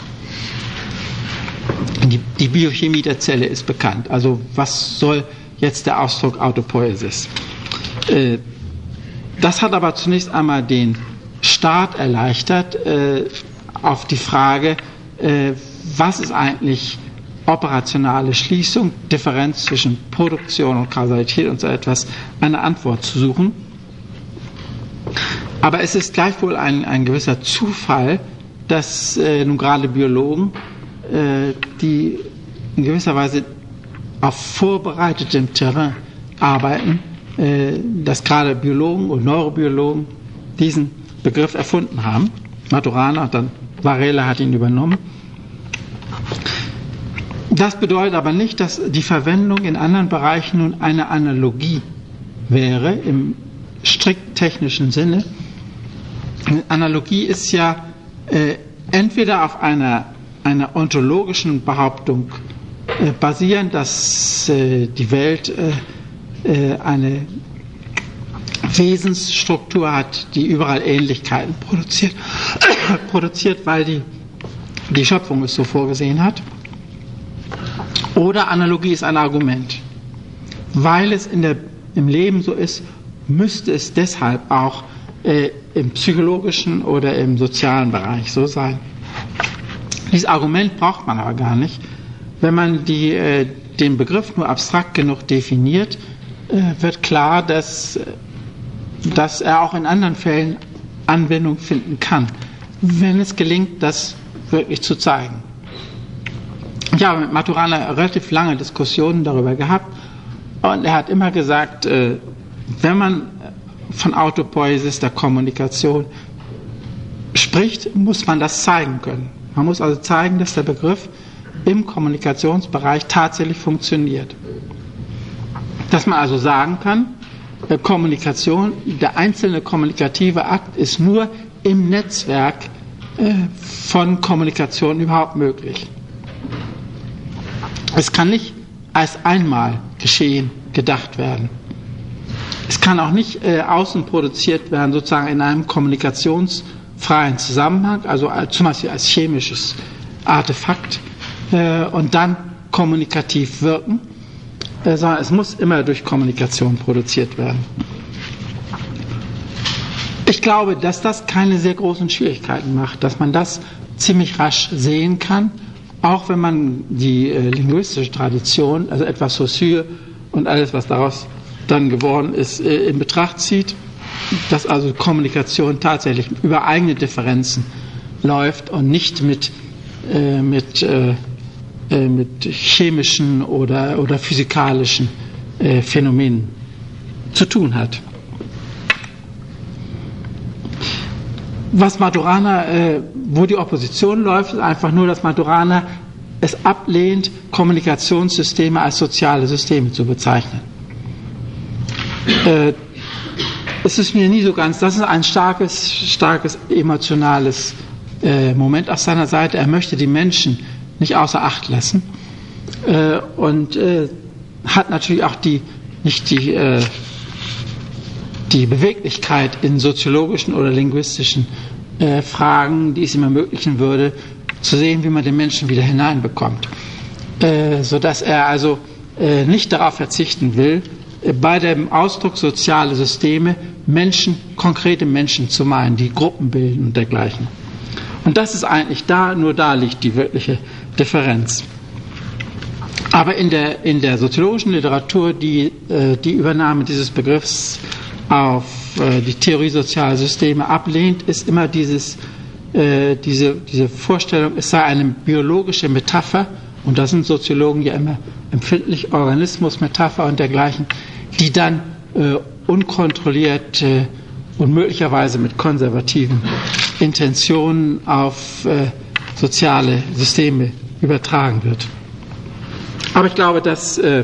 S1: Die, die Biochemie der Zelle ist bekannt. Also was soll jetzt der Ausdruck Autopoiesis? Äh, das hat aber zunächst einmal den Start erleichtert äh, auf die Frage, äh, was ist eigentlich operationale Schließung, Differenz zwischen Produktion und Kausalität und so etwas, eine Antwort zu suchen. Aber es ist gleichwohl ein, ein gewisser Zufall, dass äh, nun gerade Biologen, äh, die in gewisser Weise auf vorbereitetem Terrain arbeiten, äh, dass gerade Biologen und Neurobiologen diesen Begriff erfunden haben. Maturana, dann Varela hat ihn übernommen das bedeutet aber nicht, dass die Verwendung in anderen Bereichen nun eine Analogie wäre im strikt technischen Sinne. Analogie ist ja äh, entweder auf einer, einer ontologischen Behauptung äh, basierend, dass äh, die Welt äh, äh, eine Wesensstruktur hat, die überall Ähnlichkeiten produziert, *coughs* produziert weil die, die Schöpfung es so vorgesehen hat. Oder Analogie ist ein Argument. Weil es in der, im Leben so ist, müsste es deshalb auch äh, im psychologischen oder im sozialen Bereich so sein. Dieses Argument braucht man aber gar nicht. Wenn man die, äh, den Begriff nur abstrakt genug definiert, äh, wird klar, dass, dass er auch in anderen Fällen Anwendung finden kann, wenn es gelingt, das wirklich zu zeigen. Ich habe mit Maturana relativ lange Diskussionen darüber gehabt und er hat immer gesagt, äh, wenn man von Autopoiesis der Kommunikation spricht, muss man das zeigen können. Man muss also zeigen, dass der Begriff im Kommunikationsbereich tatsächlich funktioniert. Dass man also sagen kann, Kommunikation, der einzelne kommunikative Akt ist nur im Netzwerk äh, von Kommunikation überhaupt möglich. Es kann nicht als einmal geschehen gedacht werden. Es kann auch nicht äh, außen produziert werden, sozusagen in einem kommunikationsfreien Zusammenhang, also als, zum Beispiel als chemisches Artefakt äh, und dann kommunikativ wirken, äh, sondern es muss immer durch Kommunikation produziert werden. Ich glaube, dass das keine sehr großen Schwierigkeiten macht, dass man das ziemlich rasch sehen kann, auch wenn man die äh, linguistische Tradition, also etwas Saussure und alles, was daraus dann geworden ist, äh, in Betracht zieht, dass also Kommunikation tatsächlich über eigene Differenzen läuft und nicht mit, äh, mit, äh, mit chemischen oder, oder physikalischen äh, Phänomenen zu tun hat. Was Maturana, äh, wo die Opposition läuft, ist einfach nur, dass Maturana es ablehnt, Kommunikationssysteme als soziale Systeme zu bezeichnen. Es ist mir nie so ganz, das ist ein starkes, starkes emotionales Moment auf seiner Seite. Er möchte die Menschen nicht außer Acht lassen äh, und äh, hat natürlich auch die, nicht die, äh, die Beweglichkeit in soziologischen oder linguistischen äh, Fragen, die es ihm ermöglichen würde, zu sehen, wie man den Menschen wieder hineinbekommt. Äh, sodass er also äh, nicht darauf verzichten will, bei dem Ausdruck soziale Systeme Menschen, konkrete Menschen zu meinen, die Gruppen bilden und dergleichen. Und das ist eigentlich da, nur da liegt die wirkliche Differenz. Aber in der, in der soziologischen Literatur, die äh, die Übernahme dieses Begriffs auf äh, die Theorie sozialer Systeme ablehnt, ist immer dieses, äh, diese, diese Vorstellung, es sei eine biologische Metapher, und da sind Soziologen ja immer empfindlich, Organismus, Metapher und dergleichen, die dann äh, unkontrolliert und möglicherweise mit konservativen Intentionen auf äh, soziale Systeme übertragen wird. Aber ich glaube, dass äh,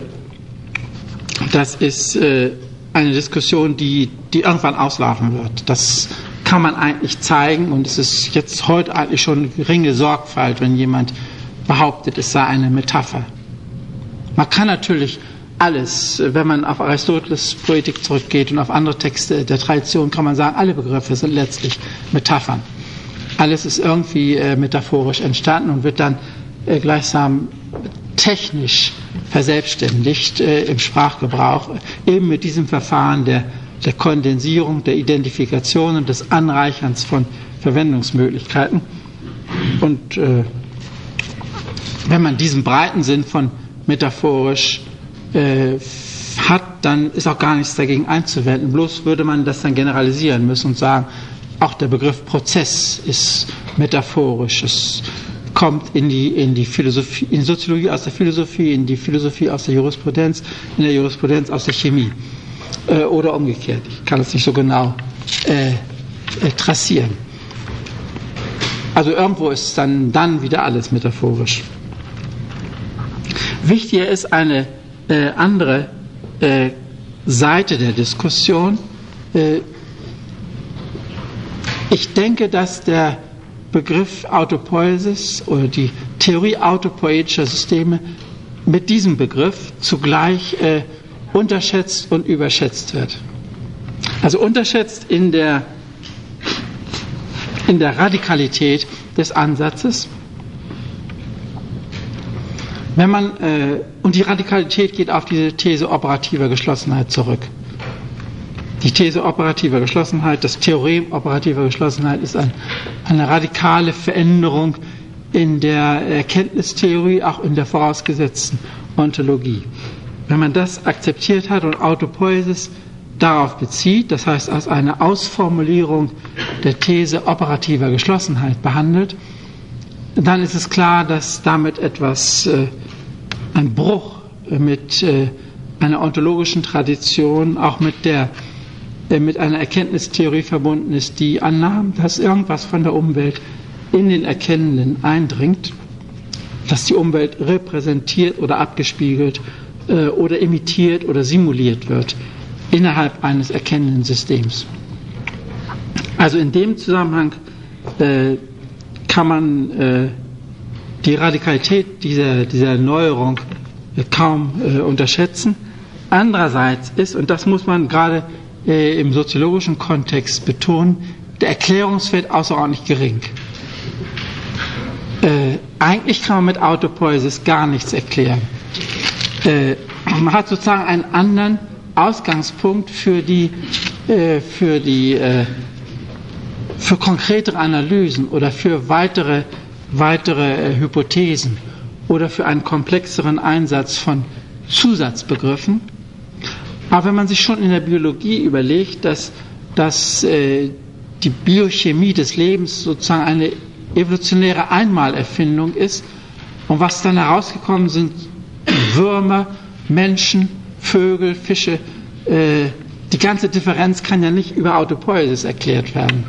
S1: das ist äh, eine Diskussion, die, die irgendwann auslaufen wird. Das kann man eigentlich zeigen und es ist jetzt heute eigentlich schon geringe Sorgfalt, wenn jemand behauptet, es sei eine Metapher. Man kann natürlich alles, wenn man auf Aristoteles Poetik zurückgeht und auf andere Texte der Tradition, kann man sagen, alle Begriffe sind letztlich Metaphern. Alles ist irgendwie äh, metaphorisch entstanden und wird dann äh, gleichsam technisch verselbstständigt äh, im Sprachgebrauch, eben mit diesem Verfahren der, der Kondensierung, der Identifikation und des Anreicherns von Verwendungsmöglichkeiten. Und äh, wenn man diesen breiten Sinn von metaphorisch äh, hat, dann ist auch gar nichts dagegen einzuwenden. Bloß würde man das dann generalisieren müssen und sagen, auch der Begriff Prozess ist metaphorisch. Es kommt in die, in die Philosophie, in Soziologie aus der Philosophie, in die Philosophie aus der Jurisprudenz, in der Jurisprudenz aus der Chemie. Äh, oder umgekehrt. Ich kann es nicht so genau äh, äh, trassieren. Also irgendwo ist dann, dann wieder alles metaphorisch. Wichtiger ist eine äh, andere äh, Seite der Diskussion. Ich denke, dass der Begriff Autopoiesis oder die Theorie autopoetischer Systeme mit diesem Begriff zugleich äh, unterschätzt und überschätzt wird. Also unterschätzt in der, in der Radikalität des Ansatzes wenn man, äh, und die Radikalität geht auf diese These operativer Geschlossenheit zurück. Die These operativer Geschlossenheit, das Theorem operativer Geschlossenheit ist ein, eine radikale Veränderung in der Erkenntnistheorie, auch in der vorausgesetzten Ontologie. Wenn man das akzeptiert hat und Autopoiesis darauf bezieht, das heißt als eine Ausformulierung der These operativer Geschlossenheit behandelt, dann ist es klar, dass damit etwas, äh, ein Bruch mit äh, einer ontologischen Tradition, auch mit der mit einer Erkenntnistheorie verbunden ist, die annahm, dass irgendwas von der Umwelt in den Erkennenden eindringt, dass die Umwelt repräsentiert oder abgespiegelt äh, oder imitiert oder simuliert wird innerhalb eines erkennenden Systems. Also in dem Zusammenhang äh, kann man äh, die Radikalität dieser, dieser Neuerung äh, kaum äh, unterschätzen. Andererseits ist, und das muss man gerade äh, im soziologischen Kontext betonen, der Erklärungswert außerordentlich gering. Äh, eigentlich kann man mit Autopoiesis gar nichts erklären. Äh, man hat sozusagen einen anderen Ausgangspunkt für die, äh, für die, äh, für konkretere Analysen oder für weitere, weitere äh, Hypothesen oder für einen komplexeren Einsatz von Zusatzbegriffen. Aber wenn man sich schon in der Biologie überlegt, dass, dass äh, die Biochemie des Lebens sozusagen eine evolutionäre Einmalerfindung ist und was dann herausgekommen sind, Würmer, Menschen, Vögel, Fische, äh, die ganze Differenz kann ja nicht über Autopoiesis erklärt werden.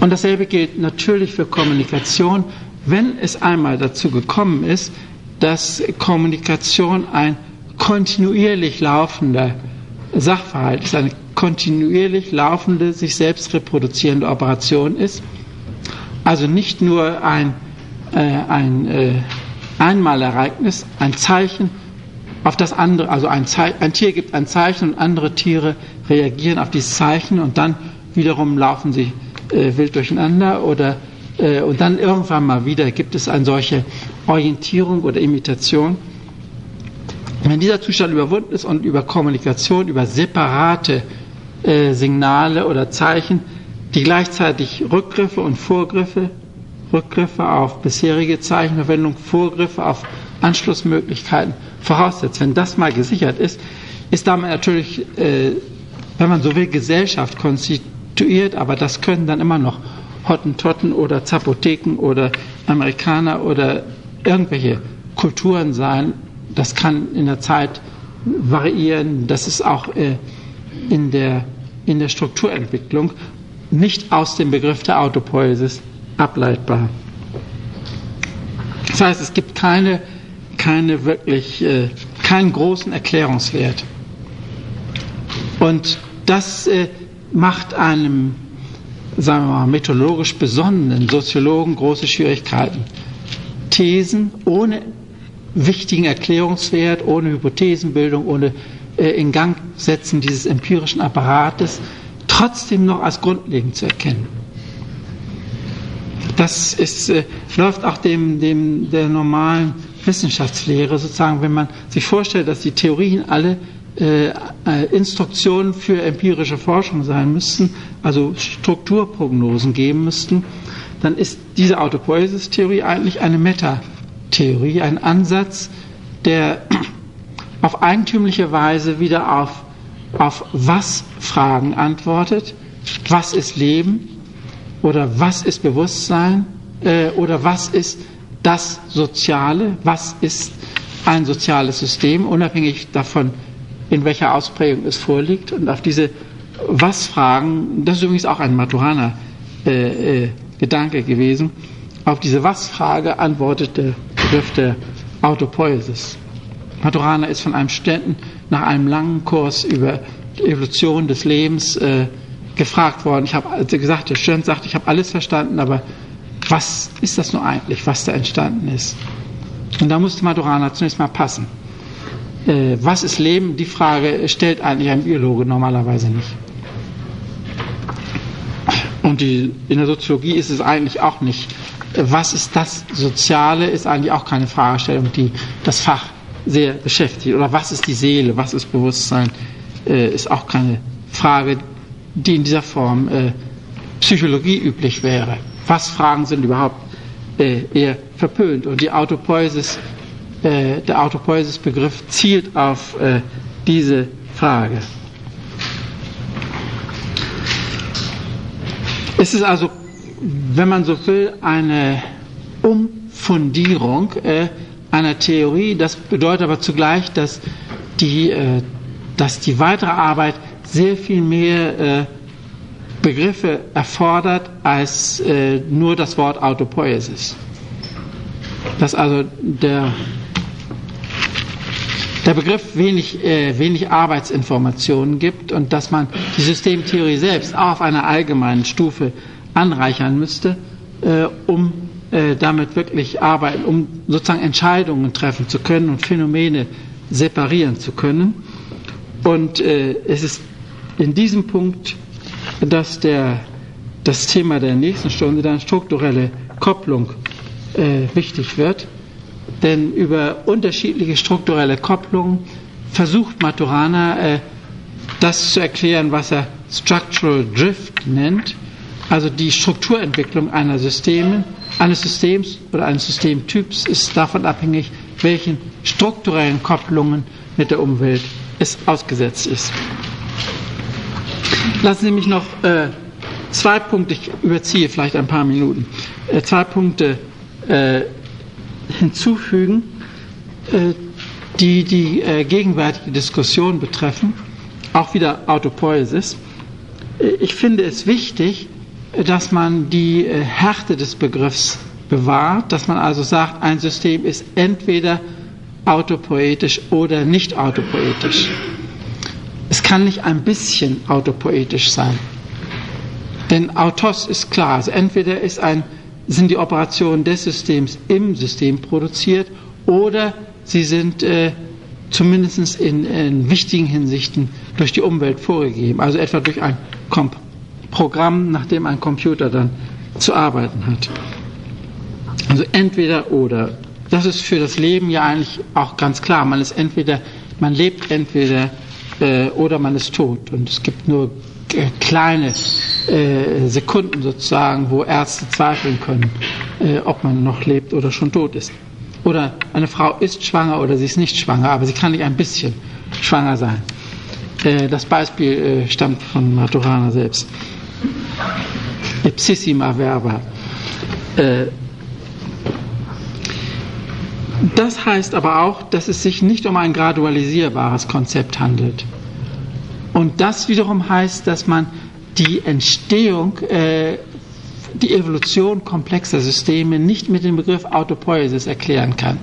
S1: Und dasselbe gilt natürlich für Kommunikation, wenn es einmal dazu gekommen ist, dass Kommunikation ein kontinuierlich laufender Sachverhalt ist, eine kontinuierlich laufende, sich selbst reproduzierende Operation ist. Also nicht nur ein, äh, ein äh, Einmalereignis, ein Zeichen auf das andere, also ein, ein, Tier gibt ein Zeichen und andere Tiere reagieren auf dieses Zeichen und dann wiederum laufen sie äh, wild durcheinander oder äh, und dann irgendwann mal wieder gibt es eine solche Orientierung oder Imitation. Wenn dieser Zustand überwunden ist und über Kommunikation, über separate äh, Signale oder Zeichen, die gleichzeitig Rückgriffe und Vorgriffe, Rückgriffe auf bisherige Zeichenverwendung, Vorgriffe auf Anschlussmöglichkeiten voraussetzt. Wenn das mal gesichert ist, ist damit natürlich, äh, wenn man so will, Gesellschaft konstituiert, aber das können dann immer noch Hottentotten oder Zapotheken oder Amerikaner oder irgendwelche Kulturen sein. Das kann in der Zeit variieren. Das ist auch äh, in, der, in der Strukturentwicklung nicht aus dem Begriff der Autopoiesis ableitbar. Das heißt, es gibt keine, keine wirklich, äh, keinen großen Erklärungswert. Und das äh, macht einem sagen wir mal, methodologisch besonnenen Soziologen große Schwierigkeiten. Thesen ohne wichtigen Erklärungswert, ohne Hypothesenbildung, ohne äh, in dieses empirischen Apparates trotzdem noch als grundlegend zu erkennen. Das ist, äh, läuft auch dem, dem der normalen Wissenschaftslehre sozusagen, wenn man sich vorstellt, dass die Theorien alle äh, äh, Instruktionen für empirische Forschung sein müssten, also Strukturprognosen geben müssten, dann ist diese Autopoiesis-Theorie eigentlich eine Metatheorie, ein Ansatz, der *clears throat* auf eigentümliche Weise wieder auf, auf Was-Fragen antwortet. Was ist Leben? Oder was ist Bewusstsein? Äh, oder was ist das Soziale? Was ist ein soziales System, unabhängig davon, in welcher Ausprägung es vorliegt. Und auf diese Was-Fragen, das ist übrigens auch ein Maturana-Gedanke äh, äh, gewesen, auf diese Was-Frage antwortet der Begriff der Autopoiesis. Maturana ist von einem Studenten nach einem langen Kurs über die Evolution des Lebens äh, gefragt worden. Ich habe also gesagt, der Student sagt, ich habe alles verstanden, aber was ist das nur eigentlich, was da entstanden ist? Und da musste Maturana zunächst mal passen. Äh, was ist Leben? Die Frage stellt eigentlich ein Biologe normalerweise nicht. Und die, in der Soziologie ist es eigentlich auch nicht. Was ist das Soziale? Ist eigentlich auch keine Fragestellung, die das Fach sehr beschäftigt. Oder was ist die Seele? Was ist Bewusstsein? Äh, ist auch keine Frage, die in dieser Form äh, Psychologie üblich wäre. Was Fragen sind überhaupt äh, eher verpönt? Und die Autopoiesis der Autopoiesis-Begriff zielt auf diese Frage. Es ist also, wenn man so will, eine Umfundierung äh, einer Theorie. Das bedeutet aber zugleich, dass die, äh, dass die weitere Arbeit sehr viel mehr äh, Begriffe erfordert als äh, nur das Wort Autopoiesis. Dass also der der Begriff wenig, äh, wenig Arbeitsinformationen gibt und dass man die Systemtheorie selbst auch auf einer allgemeinen Stufe anreichern müsste, äh, um äh, damit wirklich arbeiten, um sozusagen Entscheidungen treffen zu können und Phänomene separieren zu können. Und äh, es ist in diesem Punkt, dass der, das Thema der nächsten Stunde dann strukturelle Kopplung äh, wichtig wird. Denn über unterschiedliche strukturelle Kopplungen versucht Maturana äh, das zu erklären, was er Structural Drift nennt, also die Strukturentwicklung Systeme, eines Systems oder eines Systemtyps ist davon abhängig, welchen strukturellen Kopplungen mit der Umwelt es ausgesetzt ist. Lassen Sie mich noch äh, zwei Punkte, ich überziehe vielleicht ein paar Minuten, äh, zwei Punkte äh, hinzufügen, äh, die die äh, gegenwärtige Diskussion betreffen, auch wieder Autopoiesis. Äh, ich finde es wichtig, dass man die Härte des Begriffs bewahrt, dass man also sagt, ein System ist entweder autopoetisch oder nicht autopoetisch. Es kann nicht ein bisschen autopoetisch sein. Denn Autos ist klar. Also entweder ist ein, sind die Operationen des Systems im System produziert oder sie sind äh, zumindest in, in, wichtigen Hinsichten durch die Umwelt vorgegeben. Also etwa durch ein Kom Programm, nach dem ein Computer dann zu arbeiten hat. Also entweder oder. Das ist für das Leben ja eigentlich auch ganz klar. Man ist entweder, man lebt entweder äh, oder man ist tot. Und es gibt nur äh, kleine äh, Sekunden sozusagen, wo Ärzte zweifeln können, äh, ob man noch lebt oder schon tot ist. Oder eine Frau ist schwanger oder sie ist nicht schwanger, aber sie kann nicht ein bisschen schwanger sein. Äh, das Beispiel äh, stammt von Maturana selbst. Ipsissima verba. Das heißt aber auch, dass es sich nicht um ein gradualisierbares Konzept handelt. Und das wiederum heißt, dass man die Entstehung, äh, die Evolution komplexer Systeme nicht mit dem Begriff Autopoiesis erklären kann.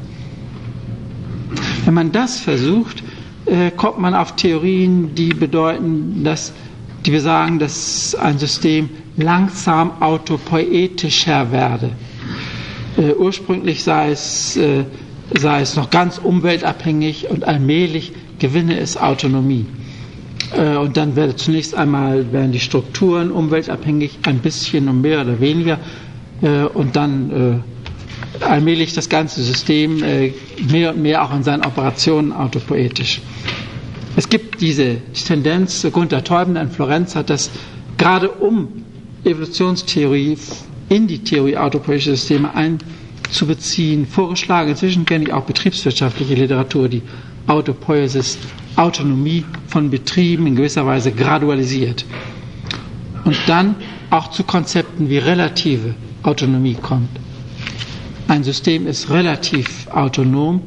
S1: Wenn man das versucht, äh, kommt man auf Theorien, die bedeuten, dass die wir sagen, dass ein System langsam autopoetischer werde. Äh, ursprünglich sei es äh, sei es noch ganz umweltabhängig und allmählich gewinne es Autonomie. Äh, und dann werde zunächst einmal werden die Strukturen umweltabhängig, ein bisschen und mehr oder weniger, äh, und dann äh, allmählich das ganze System mehr und mehr auch in seinen Operationen autopoetisch. Es gibt diese Tendenz, Gunther Teubner in Florenz hat das gerade um Evolutionstheorie in die Theorie autopoetischer Systeme ein zu beziehen, vorgeschlagen. Inzwischen kenne ich auch betriebswirtschaftliche Literatur, die Autopoiesis, Autonomie von Betrieben in gewisser Weise gradualisiert. Und dann auch zu Konzepten wie relative Autonomie kommt. Ein System ist relativ autonom.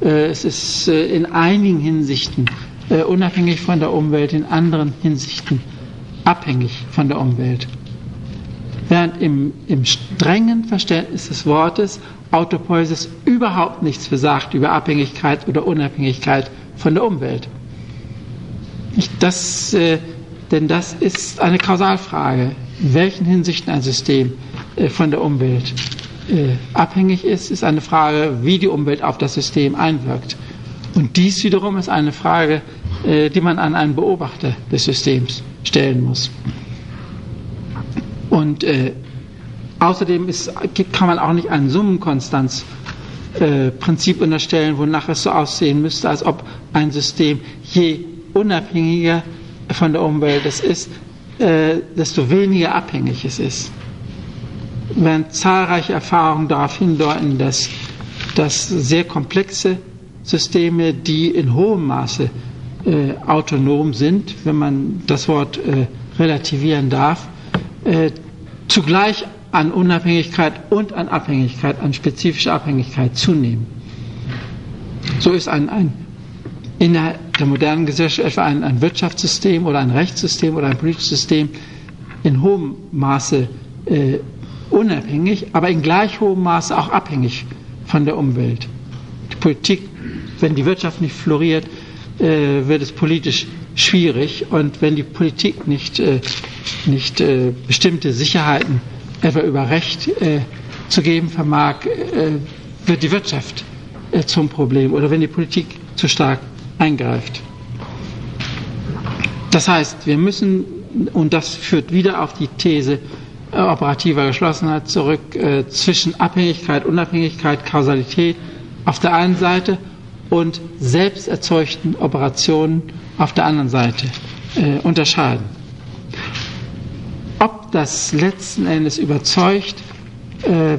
S1: Äh, es ist äh, in einigen Hinsichten äh, unabhängig von der Umwelt, in anderen Hinsichten abhängig von der Umwelt während im, im strengen Verständnis des Wortes Autopoiesis überhaupt nichts besagt über Abhängigkeit oder Unabhängigkeit von der Umwelt. Das, äh, denn das ist eine Kausalfrage, in welchen Hinsichten ein System äh, von der Umwelt äh, abhängig ist, ist eine Frage, wie die Umwelt auf das System einwirkt. Und dies wiederum ist eine Frage, die man an einen Beobachter des Systems stellen muss. Und äh, außerdem ist, kann man auch nicht ein Summenkonstanzprinzip äh, unterstellen, wonach es so aussehen müsste, als ob ein System je unabhängiger von der Umwelt es ist, äh, desto weniger abhängig es ist. Während zahlreiche Erfahrungen darauf hindeuten, dass, dass sehr komplexe Systeme, die in hohem Maße äh, autonom sind, wenn man das Wort äh, relativieren darf, äh, zugleich an Unabhängigkeit und an Abhängigkeit, an spezifische Abhängigkeit zunehmen. So ist ein, ein innerhalb der modernen Gesellschaft etwa ein, ein Wirtschaftssystem oder ein Rechtssystem oder ein politisches System in hohem Maße äh, unabhängig, aber in gleich hohem Maße auch abhängig von der Umwelt. Die Politik wenn die Wirtschaft nicht floriert, wird es politisch schwierig und wenn die Politik nicht, äh, nicht äh, bestimmte Sicherheiten etwa über Recht äh, zu geben vermag, äh, wird die Wirtschaft äh, zum Problem oder wenn die Politik zu stark eingreift. Das heißt, wir müssen, und das führt wieder auf die These äh, operativer Geschlossenheit zurück, äh, zwischen Abhängigkeit, Unabhängigkeit, Kausalität auf der einen Seite und selbst erzeugten Operationen auf der anderen Seite äh, unterscheiden. Ob das letzten Endes überzeugt, äh,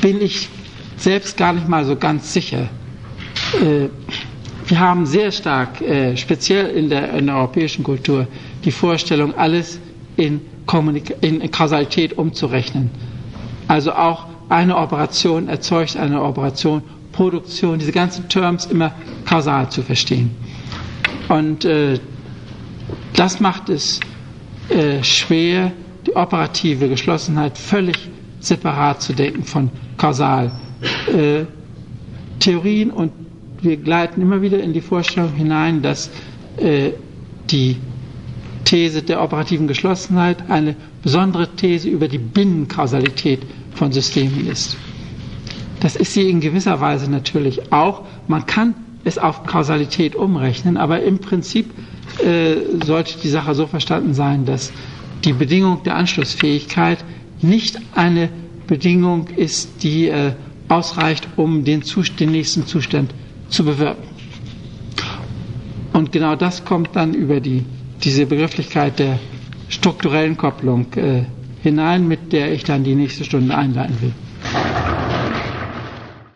S1: bin ich selbst gar nicht mal so ganz sicher. Äh, wir haben sehr stark, äh, speziell in der, in der, europäischen Kultur, die Vorstellung, alles in, Kommunika in Kausalität umzurechnen. Also auch eine Operation erzeugt eine Operation, Produktion, diese ganzen Terms immer kausal zu verstehen. Und äh, das macht es äh, schwer, die operative Geschlossenheit völlig separat zu denken von kausal. Äh, und wir gleiten immer wieder in die Vorstellung hinein, dass äh, die These der operativen Geschlossenheit eine besondere These über die Binnenkausalität von Systemen ist. Das ist sie in gewisser Weise natürlich auch. Man kann es auf Kausalität umrechnen, aber im Prinzip äh, sollte die Sache so verstanden sein, dass die Bedingung der Anschlussfähigkeit nicht eine Bedingung ist, die äh, ausreicht, um den, den nächsten Zustand zu bewirken. Und genau das kommt dann über die, diese Begrifflichkeit der strukturellen Kopplung äh, hinein, mit der ich dann die nächste Stunde einleiten will.